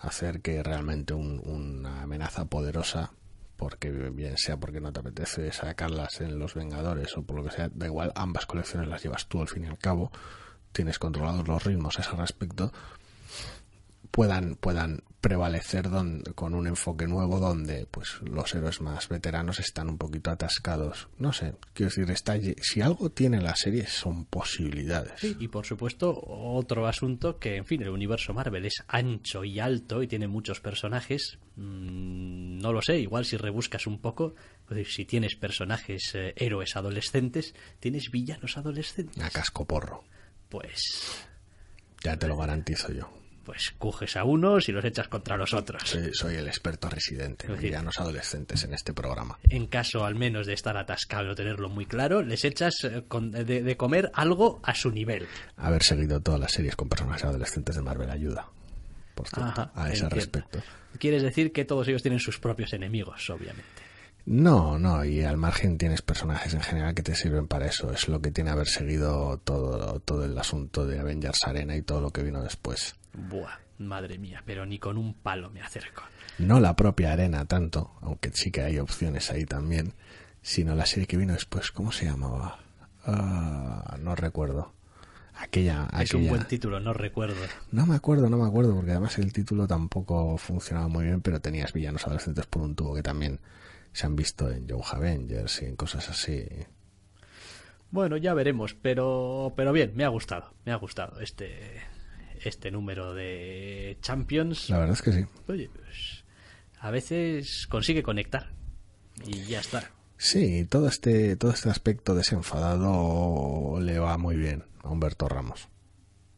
hacer que realmente un- una amenaza poderosa porque bien sea porque no te apetece sacarlas en los Vengadores o por lo que sea, da igual, ambas colecciones las llevas tú al fin y al cabo, tienes controlados los ritmos a ese respecto, puedan, puedan prevalecer don- con un enfoque nuevo donde pues los héroes más veteranos están un poquito atascados. No sé, quiero decir, está, si algo tiene la serie son posibilidades. Y por supuesto, otro asunto que, en fin, el universo Marvel es ancho y alto y tiene muchos personajes. Mm, no lo sé, igual si rebuscas un poco, es decir, si tienes personajes eh, héroes adolescentes, tienes villanos adolescentes. A casco porro, Pues, ya te lo garantizo yo. pues coges a unos y los echas contra los otros. Soy, soy el experto residente, Es en villanos adolescentes en este programa. En caso al menos de estar atascado o tenerlo muy claro, les echas eh, de, de comer algo a su nivel. Haber seguido todas las series con personajes adolescentes de Marvel ayuda, por cierto, Ajá, a ese entiendo. respecto. Quieres decir que todos ellos tienen sus propios enemigos, obviamente. No, no, y al margen tienes personajes en general que te sirven para eso. Es lo que tiene haber seguido todo, todo el asunto de Avengers Arena y todo lo que vino después. Buah, madre mía, pero ni con un palo me acerco. No la propia arena tanto, aunque sí que hay opciones ahí también, sino la serie que vino después. ¿Cómo se llamaba? Ah, no recuerdo. Aquella, es un buen título, no recuerdo. No me acuerdo, no me acuerdo, porque además el título tampoco funcionaba muy bien, pero tenías villanos adolescentes por un tubo que también se han visto en Young Avengers y en cosas así. Bueno, ya veremos, pero, pero bien, me ha gustado, me ha gustado este, este número de Champions. La verdad es que sí. Oye, pues, a veces consigue conectar y ya está. Sí, todo este, todo este aspecto desenfadado le va muy bien Humberto Ramos.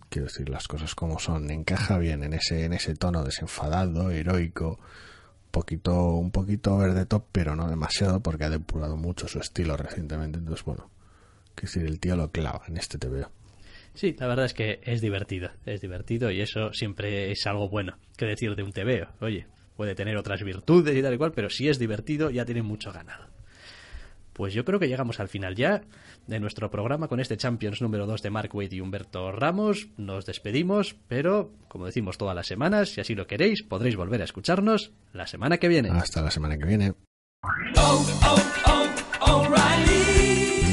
Quiero decir las cosas como son, encaja bien en ese, en ese tono desenfadado, heroico, poquito, un poquito verde top, pero no demasiado porque ha depurado mucho su estilo recientemente. Entonces, bueno, quiero decir, el tío lo clava en este TVO. Sí, la verdad es que es divertido, es divertido y eso siempre es algo bueno que decir de un TVO. Oye, puede tener otras virtudes y tal y cual, pero si es divertido ya tiene mucho ganado. Pues yo creo que llegamos al final ya de nuestro programa con este Champions número 2 de Mark Wade y Humberto Ramos. Nos despedimos, pero como decimos todas las semanas, si así lo queréis, podréis volver a escucharnos la semana que viene. Hasta la semana que viene. Oh, oh, oh,